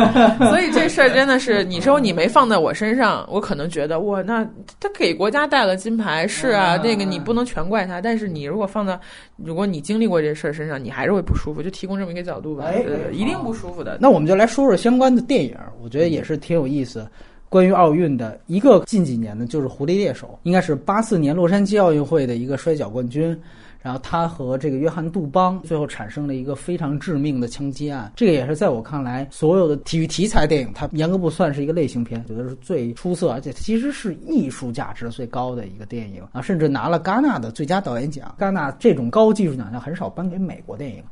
[SPEAKER 3] <laughs> 所以这事儿真的是，你说你没放在我身上，我可能觉得哇，那他给国家带了金牌是啊，那个你不能全怪他。但是你如果放在，如果你经历过这事儿身上，你还是会不舒服。就提供这么一个角度吧，呃，一定不舒服的。
[SPEAKER 1] 那我们就来说说相关的电影，我觉得也是挺有意思。关于奥运的一个近几年的，就是《狐狸猎手》，应该是八四年洛杉矶奥运会的一个摔跤冠军。然后他和这个约翰杜邦最后产生了一个非常致命的枪击案，这个也是在我看来，所有的体育题材电影，它严格不算是一个类型片，觉得是最出色，而且其实是艺术价值最高的一个电影啊，甚至拿了戛纳的最佳导演奖。戛纳这种高技术奖项很少颁给美国电影。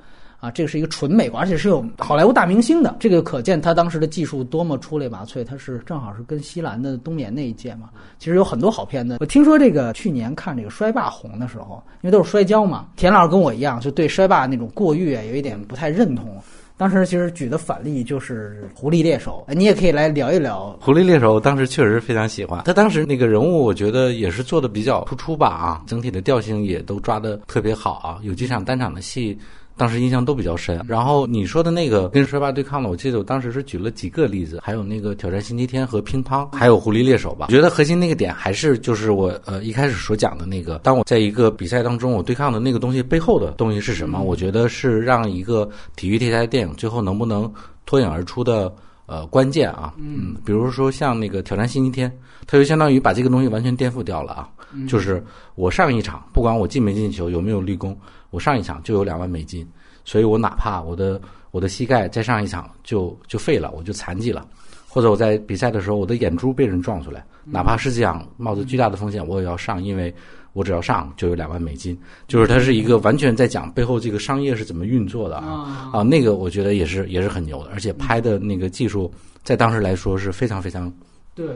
[SPEAKER 1] 啊，这个是一个纯美国，而且是有好莱坞大明星的，这个可见他当时的技术多么出类拔萃。他是正好是跟西兰的冬眠那一届嘛，其实有很多好片子。我听说这个去年看这个摔霸红的时候，因为都是摔跤嘛，田老师跟我一样，就对摔霸那种过誉啊有一点不太认同。当时其实举的反例就是《狐狸猎手》，你也可以来聊一聊《
[SPEAKER 2] 狐狸猎手》。当时确实非常喜欢他，当时那个人物我觉得也是做的比较突出吧啊，整体的调性也都抓的特别好啊，有几场单场的戏。当时印象都比较深。然后你说的那个跟摔霸对抗的，我记得我当时是举了几个例子，还有那个挑战星期天和乒乓，还有狐狸猎手吧。我觉得核心那个点还是就是我呃一开始所讲的那个，当我在一个比赛当中我对抗的那个东西背后的东西是什么？我觉得是让一个体育题材电影最后能不能脱颖而出的呃关键啊。嗯，比如说像那个挑战星期天，它就相当于把这个东西完全颠覆掉了啊。就是我上一场不管我进没进球有没有立功。我上一场就有两万美金，所以我哪怕我的我的膝盖再上一场就就废了，我就残疾了，或者我在比赛的时候我的眼珠被人撞出来，哪怕是这样冒着巨大的风险我也要上，因为我只要上就有两万美金。就是它是一个完全在讲背后这个商业是怎么运作的啊啊，那个我觉得也是也是很牛的，而且拍的那个技术在当时来说是非常非常
[SPEAKER 1] 对。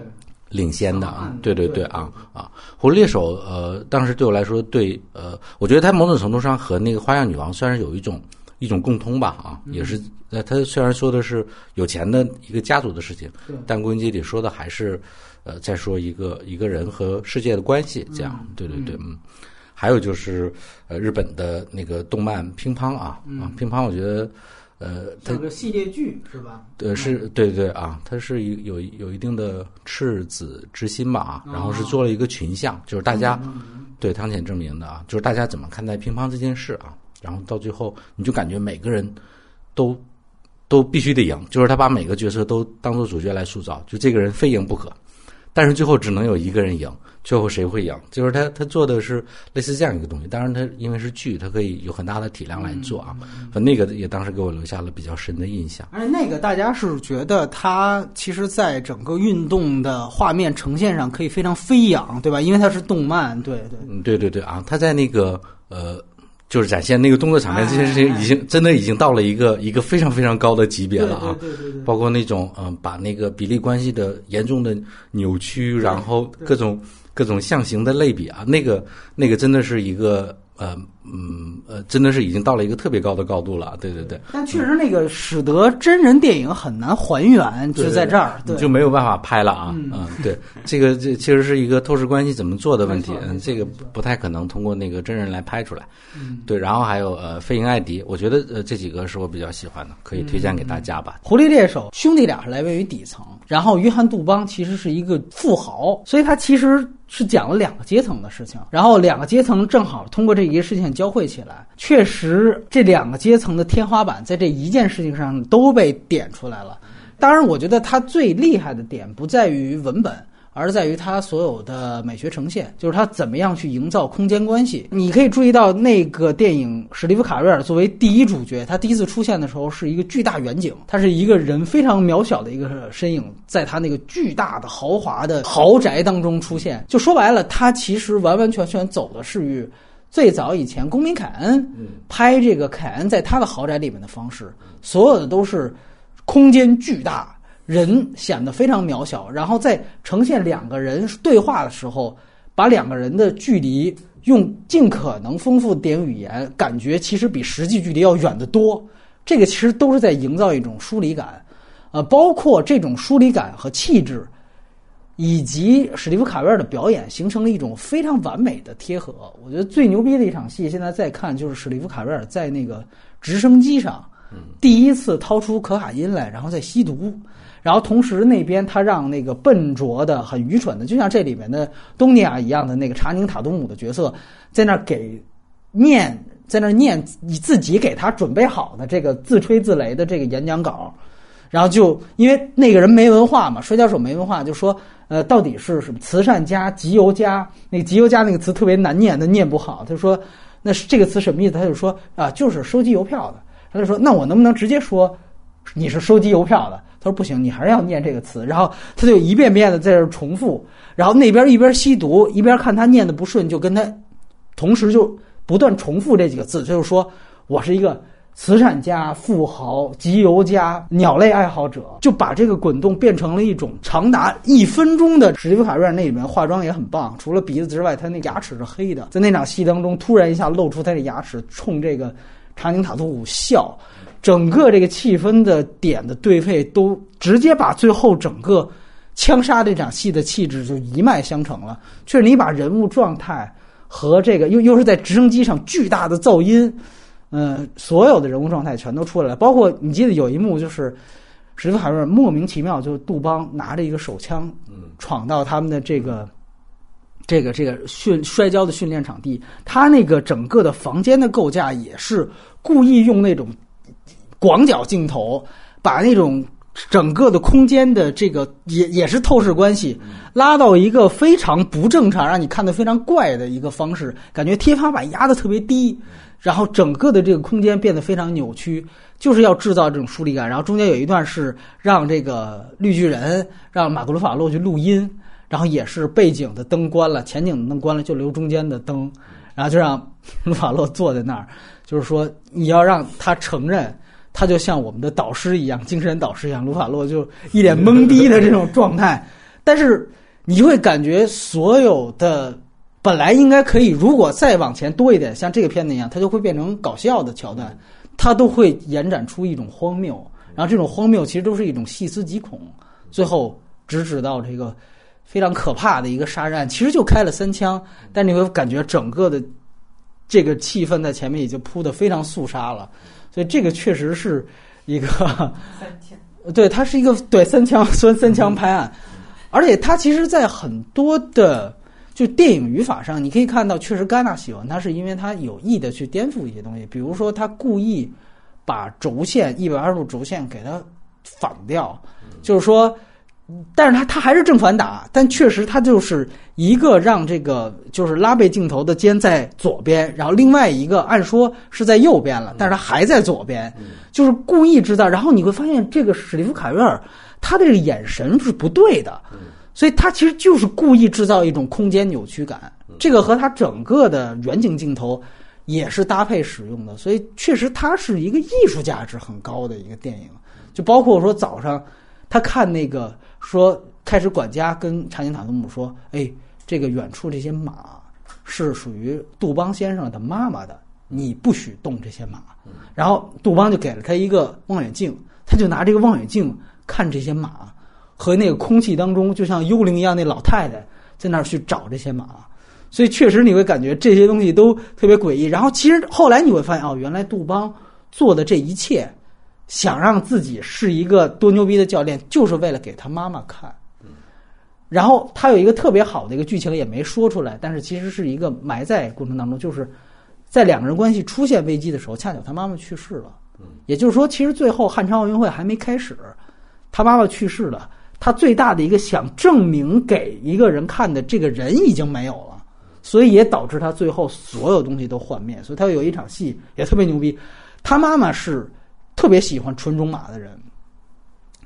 [SPEAKER 2] 领先的啊，对对对啊啊！狐狸猎手呃，当时对我来说，对呃，我觉得它某种程度上和那个花样女王算是有一种一种共通吧啊，也是呃，它虽然说的是有钱的一个家族的事情，但归根结底说的还是呃，在说一个一个人和世界的关系，这样对对对嗯。还有就是呃，日本的那个动漫乒乓啊啊，乒乓我觉得。呃，它
[SPEAKER 1] 个系列剧是吧？
[SPEAKER 2] 对，是对对啊，它是有有一定的赤子之心吧啊，然后是做了一个群像，就是大家对汤浅证明的啊，就是大家怎么看待乒乓这件事啊，然后到最后你就感觉每个人都都必须得赢，就是他把每个角色都当做主角来塑造，就这个人非赢不可，但是最后只能有一个人赢。最后谁会赢？就是他，他做的是类似这样一个东西。当然，他因为是剧，他可以有很大的体量来做啊。那个也当时给我留下了比较深的印象。
[SPEAKER 1] 而且那个大家是觉得他其实在整个运动的画面呈现上可以非常飞扬，对吧？因为它是动漫，对对。
[SPEAKER 2] 嗯，对对对啊！他在那个呃，就是展现那个动作场面这件事情，已经真的已经到了一个一个非常非常高的级别了啊。
[SPEAKER 1] 对对对。
[SPEAKER 2] 包括那种嗯，把那个比例关系的严重的扭曲，然后各种。各种象形的类比啊，那个那个真的是一个呃嗯呃，真的是已经到了一个特别高的高度了，对对对。
[SPEAKER 1] 但确实那个使得真人电影很难还原，就在这儿，
[SPEAKER 2] 就没有办法拍了啊。嗯，对，这个这其实是一个透视关系怎么做的问题，嗯，这个不太可能通过那个真人来拍出来。嗯，对，然后还有呃，飞鹰艾迪，我觉得呃这几个是我比较喜欢的，可以推荐给大家吧。
[SPEAKER 1] 狐狸猎手兄弟俩是来源于底层，然后约翰杜邦其实是一个富豪，所以他其实。是讲了两个阶层的事情，然后两个阶层正好通过这一个事情交汇起来，确实这两个阶层的天花板在这一件事情上都被点出来了。当然，我觉得他最厉害的点不在于文本。而在于它所有的美学呈现，就是它怎么样去营造空间关系。你可以注意到那个电影，史蒂夫·卡瑞尔作为第一主角，他第一次出现的时候是一个巨大远景，他是一个人非常渺小的一个身影，在他那个巨大的豪华的豪宅当中出现。就说白了，他其实完完全全走的是与最早以前公民凯恩拍这个凯恩在他的豪宅里面的方式，所有的都是空间巨大。人显得非常渺小，然后在呈现两个人对话的时候，把两个人的距离用尽可能丰富点语言，感觉其实比实际距离要远得多。这个其实都是在营造一种疏离感，呃，包括这种疏离感和气质，以及史蒂夫·卡维尔的表演，形成了一种非常完美的贴合。我觉得最牛逼的一场戏，现在再看就是史蒂夫·卡维尔在那个直升机上，第一次掏出可卡因来，然后再吸毒。然后同时那边他让那个笨拙的、很愚蠢的，就像这里面的东尼亚一样的那个查宁塔图姆的角色，在那儿给念，在那儿念你自己给他准备好的这个自吹自擂的这个演讲稿，然后就因为那个人没文化嘛，摔跤手没文化，就说呃到底是什么慈善家、集邮家？那个集邮家那个词特别难念，他念不好，他说那是这个词什么意思？他就说啊就是收集邮票的。他就说那我能不能直接说你是收集邮票的？他说不行，你还是要念这个词。然后他就一遍遍的在这重复，然后那边一边吸毒，一边看他念的不顺，就跟他同时就不断重复这几个字，就是说我是一个慈善家、富豪、集邮家、鸟类爱好者，就把这个滚动变成了一种长达一分钟的。史蒂夫·卡瑞尔那里面化妆也很棒，除了鼻子之外，他那牙齿是黑的。在那场戏当中，突然一下露出他的牙齿，冲这个查宁塔图姆笑。整个这个气氛的点的对配，都直接把最后整个枪杀这场戏的气质就一脉相承了。确实，你把人物状态和这个又又是在直升机上巨大的噪音，嗯，所有的人物状态全都出来了。包括你记得有一幕，就是史蒂夫·海瑞莫名其妙就杜邦拿着一个手枪，闯到他们的这个这个这个训摔跤的训练场地，他那个整个的房间的构架也是故意用那种。广角镜头把那种整个的空间的这个也也是透视关系拉到一个非常不正常，让你看的非常怪的一个方式，感觉天花板压的特别低，然后整个的这个空间变得非常扭曲，就是要制造这种疏离感。然后中间有一段是让这个绿巨人让马格鲁法洛去录音，然后也是背景的灯关了，前景的灯关了，就留中间的灯，然后就让鲁法洛坐在那儿，就是说你要让他承认。他就像我们的导师一样，精神导师一样，卢法洛就一脸懵逼的这种状态。但是你会感觉所有的本来应该可以，如果再往前多一点，像这个片子一样，它就会变成搞笑的桥段，它都会延展出一种荒谬。然后这种荒谬其实都是一种细思极恐，最后直指到这个非常可怕的一个杀人案。其实就开了三枪，但你会感觉整个的这个气氛在前面已经铺的非常肃杀了。所以这个确实是一个
[SPEAKER 3] 三枪，<laughs>
[SPEAKER 1] 对，它是一个对三枪三三枪拍案，而且它其实，在很多的就电影语法上，你可以看到，确实戛纳喜欢他，是因为他有意的去颠覆一些东西，比如说他故意把轴线一百二十度轴线给它反掉，就是说。但是他他还是正反打，但确实他就是一个让这个就是拉背镜头的肩在左边，然后另外一个按说是在右边了，但是他还在左边，就是故意制造。然后你会发现这个史蒂夫·卡瑞尔他的这个眼神是不对的，所以他其实就是故意制造一种空间扭曲感。这个和他整个的远景镜头也是搭配使用的，所以确实它是一个艺术价值很高的一个电影。就包括说早上他看那个。说开始，管家跟查宁塔图姆说：“哎，这个远处这些马是属于杜邦先生的妈妈的，你不许动这些马。”然后杜邦就给了他一个望远镜，他就拿这个望远镜看这些马，和那个空气当中就像幽灵一样，那老太太在那儿去找这些马。所以确实你会感觉这些东西都特别诡异。然后其实后来你会发现，哦，原来杜邦做的这一切。想让自己是一个多牛逼的教练，就是为了给他妈妈看。然后他有一个特别好的一个剧情也没说出来，但是其实是一个埋在过程当中，就是在两个人关系出现危机的时候，恰巧他妈妈去世了。也就是说，其实最后汉城奥运会还没开始，他妈妈去世了，他最大的一个想证明给一个人看的这个人已经没有了，所以也导致他最后所有东西都幻灭。所以他有一场戏也特别牛逼，他妈妈是特别喜欢纯种马的人，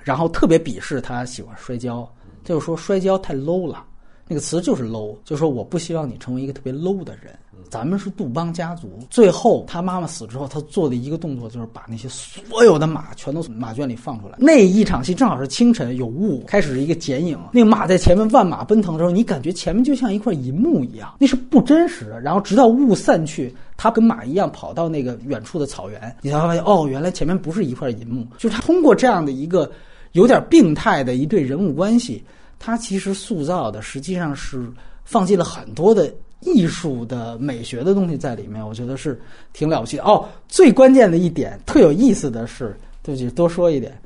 [SPEAKER 1] 然后特别鄙视他喜欢摔跤，就是说摔跤太 low 了。那个词就是 low，就说我不希望你成为一个特别 low 的人。咱们是杜邦家族。最后他妈妈死之后，他做的一个动作就是把那些所有的马全都从马圈里放出来。那一场戏正好是清晨，有雾，开始一个剪影，那个马在前面万马奔腾的时候，你感觉前面就像一块银幕一样，那是不真实的。然后直到雾散去，他跟马一样跑到那个远处的草原，你才发现哦，原来前面不是一块银幕。就是他通过这样的一个有点病态的一对人物关系。他其实塑造的实际上是放进了很多的艺术的美学的东西在里面，我觉得是挺了不起的。哦，最关键的一点，特有意思的是，对不起，多说一点，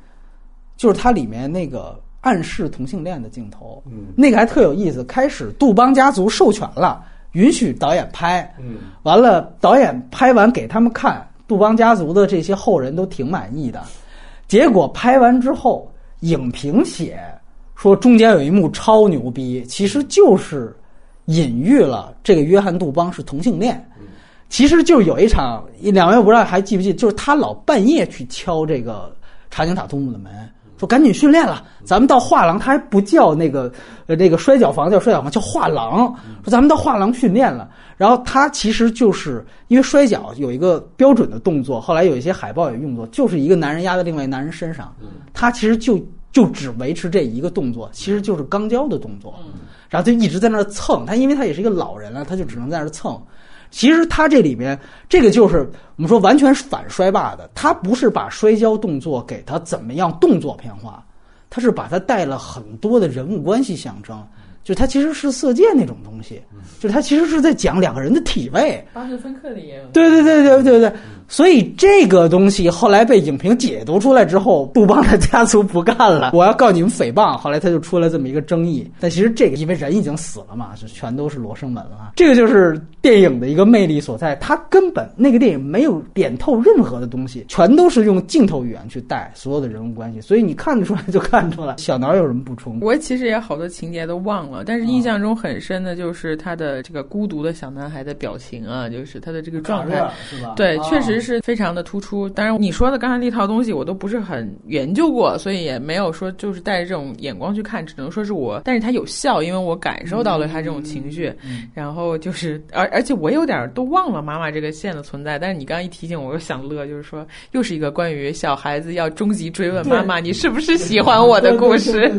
[SPEAKER 1] 就是它里面那个暗示同性恋的镜头，嗯，那个还特有意思。开始杜邦家族授权了，允许导演拍，嗯，完了导演拍完给他们看，杜邦家族的这些后人都挺满意的，结果拍完之后，影评写。说中间有一幕超牛逼，其实就是隐喻了这个约翰·杜邦是同性恋。其实就是有一场，两位不知道还记不记，就是他老半夜去敲这个查宁塔图姆的门，说赶紧训练了，咱们到画廊，他还不叫那个呃那个摔跤房叫摔跤房，叫画廊，说咱们到画廊训练了。然后他其实就是因为摔跤有一个标准的动作，后来有一些海报也用作，就是一个男人压在另外一个男人身上，他其实就。就只维持这一个动作，其实就是钢胶的动作，然后就一直在那儿蹭。他因为他也是一个老人了，他就只能在那儿蹭。其实他这里面这个就是我们说完全是反摔霸的，他不是把摔跤动作给他怎么样动作片化，他是把他带了很多的人物关系象征。就他其实是色戒那种东西，就他其实是在讲两个人的体位。
[SPEAKER 3] 巴斯芬克里也有。
[SPEAKER 1] 对对对对对对，所以这个东西后来被影评解读出来之后，杜邦的家族不干了，我要告你们诽谤。后来他就出了这么一个争议。但其实这个因为人已经死了嘛，就全都是罗生门了。这个就是电影的一个魅力所在，它根本那个电影没有点透任何的东西，全都是用镜头语言去带所有的人物关系，所以你看得出来就看出来。小脑有什么补充？
[SPEAKER 3] 我其实也好多情节都忘了。但是印象中很深的就是他的这个孤独的小男孩的表情啊，就是他的这个状态，
[SPEAKER 1] 是吧？
[SPEAKER 3] 对，确实是非常的突出。当然，你说的刚才那套东西我都不是很研究过，所以也没有说就是带着这种眼光去看，只能说是我。但是它有效，因为我感受到了他这种情绪。然后就是，而而且我有点都忘了妈妈这个线的存在。但是你刚刚一提醒我，又想乐，就是说又是一个关于小孩子要终极追问妈妈你是不是喜欢我的故事，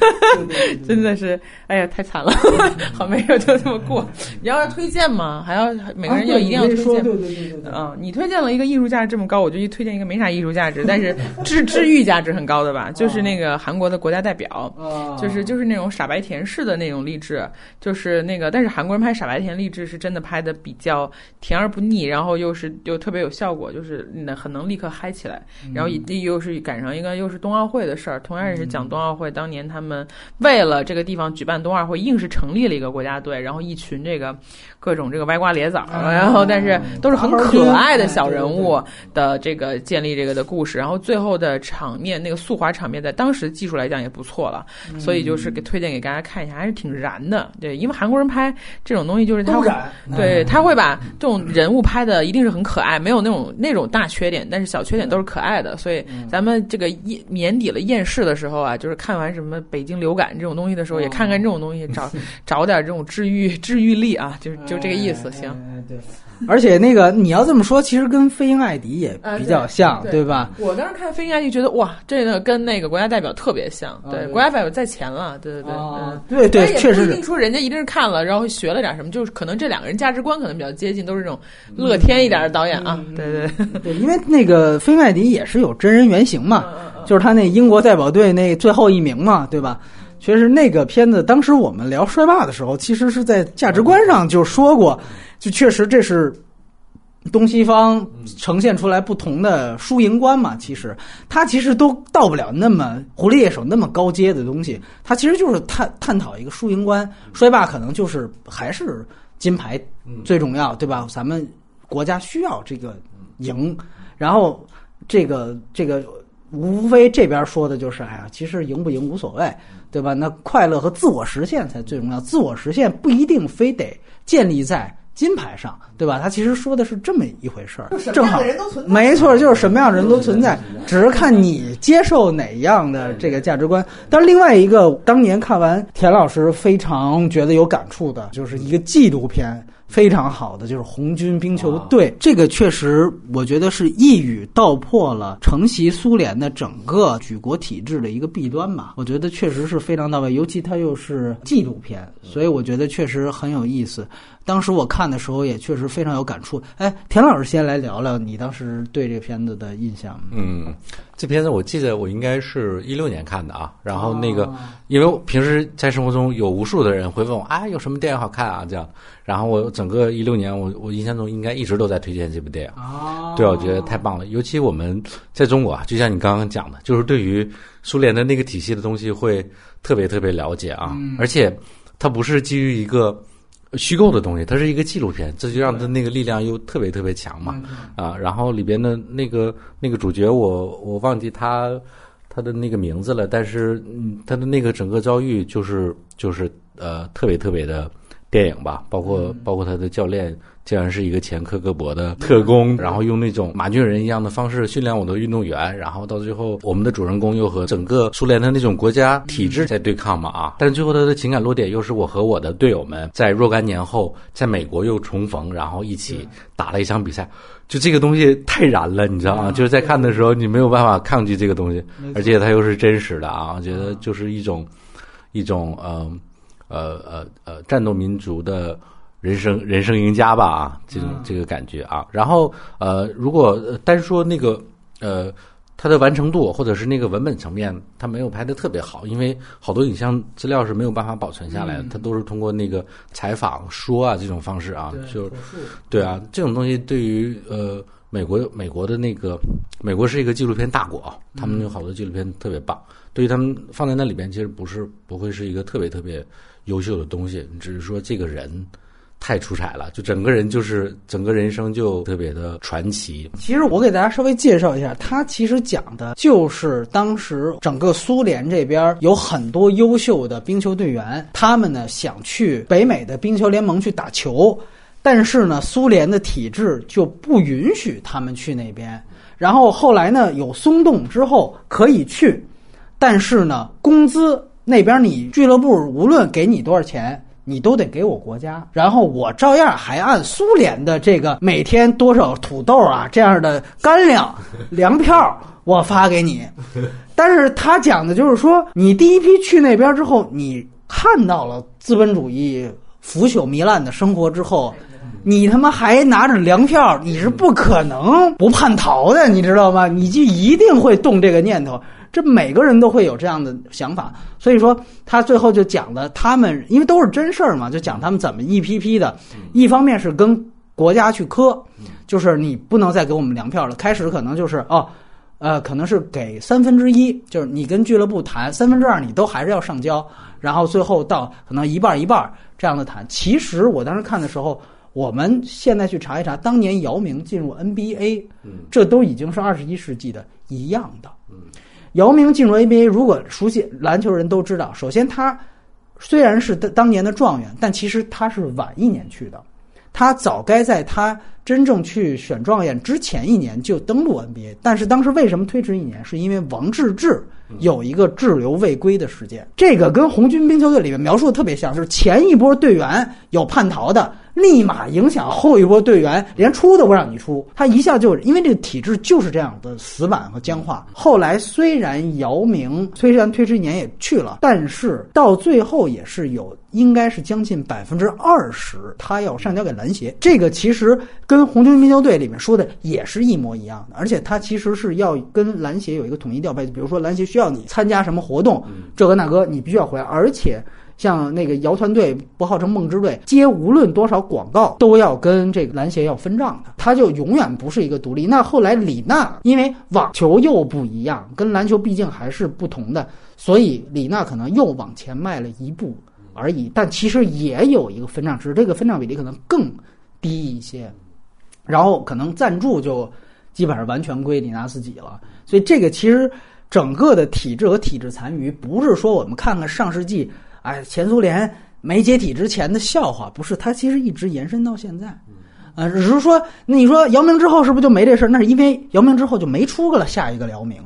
[SPEAKER 3] <laughs> 真的是。哎呀，太惨了，<laughs> 好没有就这么过。你要推荐吗？还要每个人要一定要推荐？
[SPEAKER 1] 对对对对。
[SPEAKER 3] 嗯，你推荐了一个艺术价值这么高，我就一推荐一个没啥艺术价值，但是治治愈价值很高的吧，就是那个韩国的国家代表，就是就是那种傻白甜式的那种励志，就是那个，但是韩国人拍傻白甜励志是真的拍的比较甜而不腻，然后又是又特别有效果，就是能很能立刻嗨起来，然后又又是赶上一个又是冬奥会的事儿，同样也是讲冬奥会当年他们为了这个地方举办。冬奥会硬是成立了一个国家队，然后一群这个各种这个歪瓜裂枣，然后但是都是很可爱的小人物的这个建立这个的故事，然后最后的场面那个速滑场面，在当时技术来讲也不错了，所以就是给推荐给大家看一下，还是挺燃的。对，因为韩国人拍这种东西就是他会对他会把这种人物拍的一定是很可爱，没有那种那种大缺点，但是小缺点都是可爱的。所以咱们这个年年底了厌世的时候啊，就是看完什么北京流感这种东西的时候，也看看。这种东西找 <laughs> 找点这种治愈治愈力啊，就就这个意思，行。
[SPEAKER 1] 对，<laughs> 而且那个你要这么说，其实跟《飞鹰艾迪》也比较像，
[SPEAKER 3] 对
[SPEAKER 1] 吧？
[SPEAKER 3] 我当时看《飞鹰艾迪》，觉得哇，这个跟那个国家代表特别像。对，国家代表在前了，对对对，
[SPEAKER 1] 嗯，对对，确实。
[SPEAKER 3] 不一定说人家一定是看了，然后学了点什么，就是可能这两个人价值观可能比较接近，都是这种乐天一点的导演啊。对对
[SPEAKER 1] 对，因为那个《飞鹰艾迪》也是有真人原型嘛，就是他那英国代表队那最后一名嘛，对吧？确实，那个片子当时我们聊摔霸的时候，其实是在价值观上就说过，就确实这是东西方呈现出来不同的输赢观嘛。其实它其实都到不了那么狐狸猎手那么高阶的东西，它其实就是探探讨一个输赢观。摔霸可能就是还是金牌最重要，对吧？咱们国家需要这个赢，然后这个这个。无非这边说的就是，哎呀，其实赢不赢无所谓，对吧？那快乐和自我实现才最重要，自我实现不一定非得建立在。金牌上，对吧？他其实说的是这么一回事儿，正好没错，就是什么样的人都存在，只是看你接受哪样的这个价值观。但是另外一个，当年看完田老师非常觉得有感触的，就是一个纪录片。非常好的就是红军冰球队，这个确实我觉得是一语道破了承袭苏联的整个举国体制的一个弊端吧。我觉得确实是非常到位，尤其它又是纪录片，所以我觉得确实很有意思。当时我看的时候也确实非常有感触。哎，田老师先来聊聊你当时对这个片子的印象。
[SPEAKER 2] 嗯。这片子我记得我应该是一六年看的啊，然后那个，因为平时在生活中有无数的人会问我啊，有什么电影好看啊这样，然后我整个一六年我我印象中应该一直都在推荐这部电影，哦对，我觉得太棒了，尤其我们在中国啊，就像你刚刚讲的，就是对于苏联的那个体系的东西会特别特别了解啊，而且它不是基于一个。虚构的东西，它是一个纪录片，这就让它那个力量又特别特别强嘛啊！然后里边的那个那个主角，我我忘记他他的那个名字了，但是他的那个整个遭遇就是就是呃特别特别的电影吧，包括包括他的教练。竟然是一个前科格勃的特工，然后用那种马俊仁一样的方式训练我的运动员，然后到最后，我们的主人公又和整个苏联的那种国家体制在对抗嘛啊！但是最后他的情感落点又是我和我的队友们在若干年后在美国又重逢，然后一起打了一场比赛，就这个东西太燃了，你知道吗？就是在看的时候你没有办法抗拒这个东西，而且它又是真实的啊！我觉得就是一种一种呃呃呃呃战斗民族的。人生人生赢家吧啊，这种这个感觉啊，然后呃，如果单说那个呃，它的完成度或者是那个文本层面，它没有拍的特别好，因为好多影像资料是没有办法保存下来的，它都是通过那个采访说啊这种方式啊，就对啊，这种东西对于呃美国美国的那个美国是一个纪录片大国，他们有好多纪录片特别棒，对于他们放在那里边，其实不是不会是一个特别特别优秀的东西，只是说这个人。太出彩了，就整个人就是整个人生就特别的传奇。
[SPEAKER 1] 其实我给大家稍微介绍一下，他其实讲的就是当时整个苏联这边有很多优秀的冰球队员，他们呢想去北美的冰球联盟去打球，但是呢苏联的体制就不允许他们去那边。然后后来呢有松动之后可以去，但是呢工资那边你俱乐部无论给你多少钱。你都得给我国家，然后我照样还按苏联的这个每天多少土豆啊这样的干粮粮票我发给你，但是他讲的就是说，你第一批去那边之后，你看到了资本主义腐朽糜烂的生活之后，你他妈还拿着粮票，你是不可能不叛逃的，你知道吗？你就一定会动这个念头。这每个人都会有这样的想法，所以说他最后就讲的，他们因为都是真事儿嘛，就讲他们怎么一批批的，一方面是跟国家去磕，就是你不能再给我们粮票了。开始可能就是哦，呃，可能是给三分之一，就是你跟俱乐部谈三分之二，你都还是要上交，然后最后到可能一半一半这样的谈。其实我当时看的时候，我们现在去查一查，当年姚明进入 NBA，这都已经是二十一世纪的一样的。姚明进入 NBA，如果熟悉篮球人都知道，首先他虽然是当年的状元，但其实他是晚一年去的，他早该在他真正去选状元之前一年就登陆 NBA。但是当时为什么推迟一年？是因为王治郅有一个滞留未归的事件，这个跟红军冰球队里面描述的特别像，就是前一波队员有叛逃的。立马影响后一波队员，连出都不让你出，他一下就因为这个体制就是这样的死板和僵化。后来虽然姚明虽然推迟一年也去了，但是到最后也是有应该是将近百分之二十他要上交给篮协。这个其实跟红军冰球队里面说的也是一模一样的，而且他其实是要跟篮协有一个统一调配，比如说篮协需要你参加什么活动，这个那个你必须要回来，而且。像那个姚团队不号称梦之队，接无论多少广告都要跟这个篮协要分账的，他就永远不是一个独立。那后来李娜因为网球又不一样，跟篮球毕竟还是不同的，所以李娜可能又往前迈了一步而已。但其实也有一个分账，只是这个分账比例可能更低一些。然后可能赞助就基本上完全归李娜自己了。所以这个其实整个的体制和体制残余，不是说我们看看上世纪，哎，前苏联没解体之前的笑话，不是，它其实一直延伸到现在。啊，只是说，那你说姚明之后是不是就没这事儿？那是因为姚明之后就没出个了下一个姚明，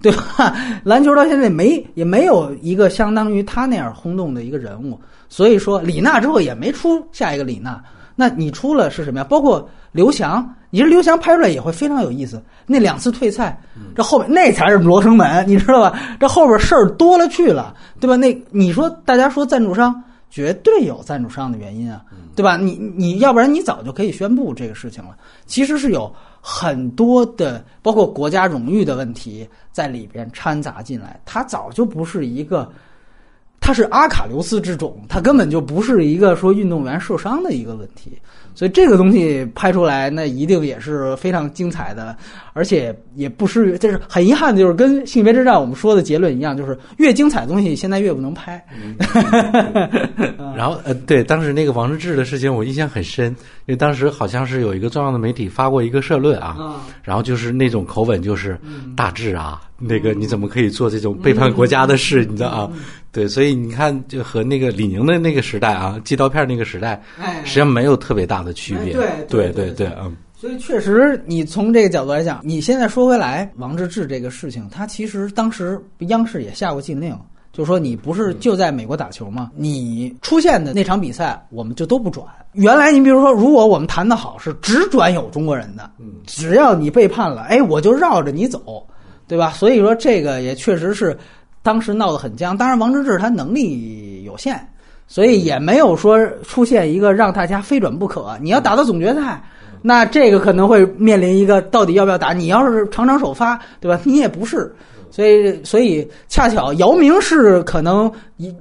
[SPEAKER 1] 对吧？篮球到现在没也没有一个相当于他那样轰动的一个人物，所以说李娜之后也没出下一个李娜。那你出了是什么呀？包括刘翔，你说刘翔拍出来也会非常有意思。那两次退赛，这后面那才是罗生门，你知道吧？这后边事儿多了去了，对吧？那你说大家说赞助商。绝对有赞助商的原因啊，对吧？你你要不然你早就可以宣布这个事情了。其实是有很多的，包括国家荣誉的问题在里边掺杂进来。它早就不是一个，它是阿卡琉斯之种，它根本就不是一个说运动员受伤的一个问题。所以这个东西拍出来，那一定也是非常精彩的，而且也不是，就是很遗憾的，就是跟性别之战我们说的结论一样，就是越精彩的东西现在越不能拍。<laughs>
[SPEAKER 2] 然后呃，对，当时那个王治郅的事情我印象很深，因为当时好像是有一个重要的媒体发过一个社论啊，然后就是那种口吻就是大志啊，那个你怎么可以做这种背叛国家的事？你知道啊？对，所以你看，就和那个李宁的那个时代啊，寄刀片那个时代，实际上没有特别大的区别。
[SPEAKER 1] 对
[SPEAKER 2] 对
[SPEAKER 1] 对
[SPEAKER 2] 对，嗯。
[SPEAKER 1] 所以确实，你从这个角度来讲，你现在说回来，王治郅这个事情，他其实当时央视也下过禁令，就说你不是就在美国打球吗？你出现的那场比赛，我们就都不转。原来你比如说，如果我们谈的好是只转有中国人的，只要你背叛了，哎，我就绕着你走，对吧？所以说这个也确实是。当时闹得很僵，当然王治郅他能力有限，所以也没有说出现一个让大家非转不可。你要打到总决赛，那这个可能会面临一个到底要不要打。你要是场场首发，对吧？你也不是，所以所以恰巧姚明是可能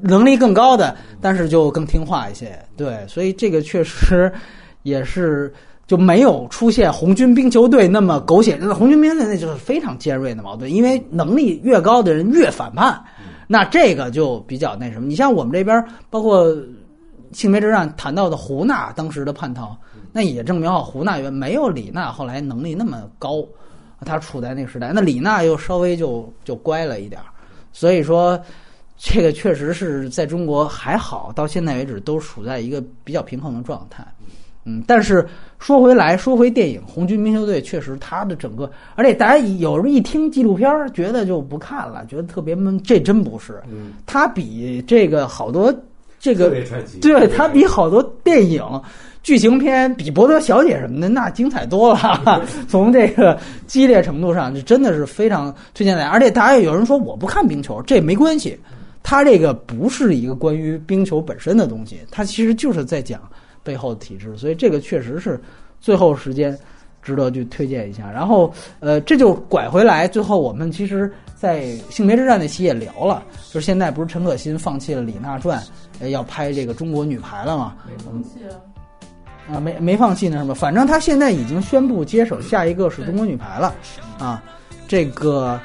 [SPEAKER 1] 能力更高的，但是就更听话一些。对，所以这个确实也是。就没有出现红军冰球队那么狗血。那红军兵队那就是非常尖锐的矛盾，因为能力越高的人越反叛，那这个就比较那什么。你像我们这边，包括性别之战谈到的胡娜当时的叛逃，那也证明啊胡娜原没有李娜后来能力那么高，他处在那个时代。那李娜又稍微就就乖了一点，所以说这个确实是在中国还好，到现在为止都处在一个比较平衡的状态。嗯，但是说回来，说回电影《红军冰球队》，确实它的整个，而且大家有时候一听纪录片儿，觉得就不看了，觉得特别闷。这真不是，它比这个好多这个，对它比好多电影剧情片，比《伯德小姐》什么的那精彩多了。<laughs> 从这个激烈程度上，就真的是非常推荐大家。而且大家有人说我不看冰球，这没关系，它这个不是一个关于冰球本身的东西，它其实就是在讲。背后的体制，所以这个确实是最后时间值得去推荐一下。然后，呃，这就拐回来，最后我们其实，在性别之战那期也聊了，就是现在不是陈可辛放弃了《李娜传》，要拍这个中国女排了嘛？
[SPEAKER 3] 没放弃
[SPEAKER 1] 啊，没没放弃那什么，反正他现在已经宣布接手下一个是中国女排了啊。这个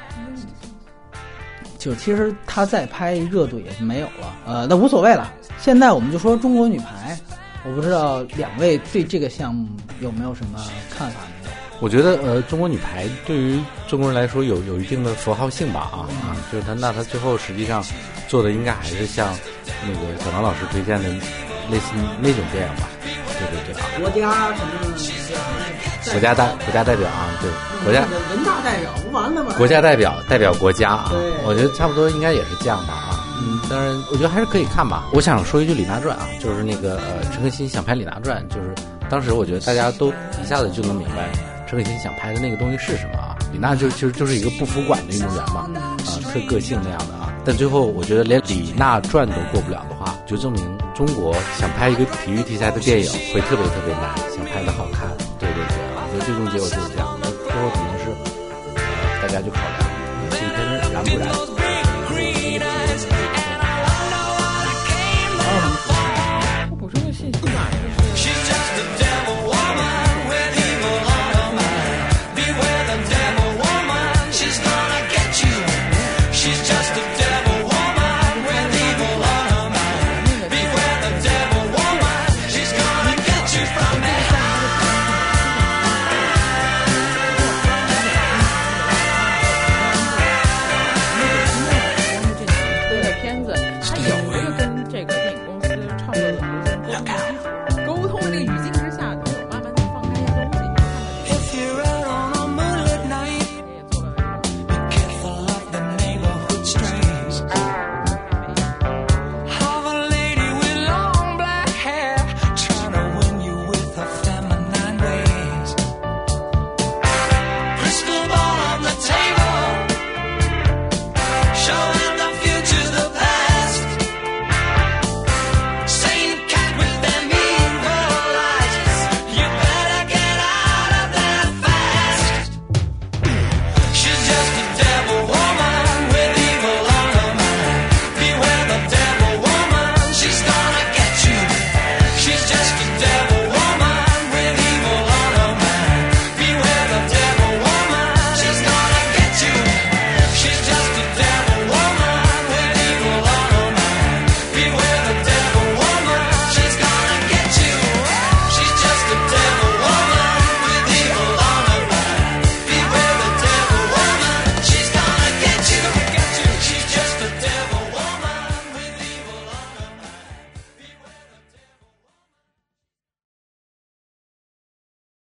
[SPEAKER 1] 就其实他再拍热度也没有了，呃，那无所谓了。现在我们就说中国女排。我不知道两位对这个项目有没有什么看法？
[SPEAKER 2] 我觉得，呃，中国女排对于中国人来说有有一定的符号性吧，啊啊，就是他，那他最后实际上做的应该还是像那个小王老师推荐的类似那种电影吧？对对对啊，
[SPEAKER 1] 国家什么？
[SPEAKER 2] 国家代国家代表啊，对，国家
[SPEAKER 1] 人大代表不完了吗？
[SPEAKER 2] 国家代表代表国家啊，我觉得差不多应该也是这样吧啊。嗯，当然，我觉得还是可以看吧。我想说一句《李娜传》啊，就是那个呃，陈可辛想拍《李娜传》，就是当时我觉得大家都一下子就能明白陈可辛想拍的那个东西是什么啊。李娜就其实就是一个不服管的运动员嘛，啊，特个性那样的啊。但最后我觉得连《李娜传》都过不了的话，就证明中国想拍一个体育题材的电影会特别特别难，想拍的好看。对对对，我觉得最终结果就是这样。那最后肯定是呃大家就考量纪录片燃不燃。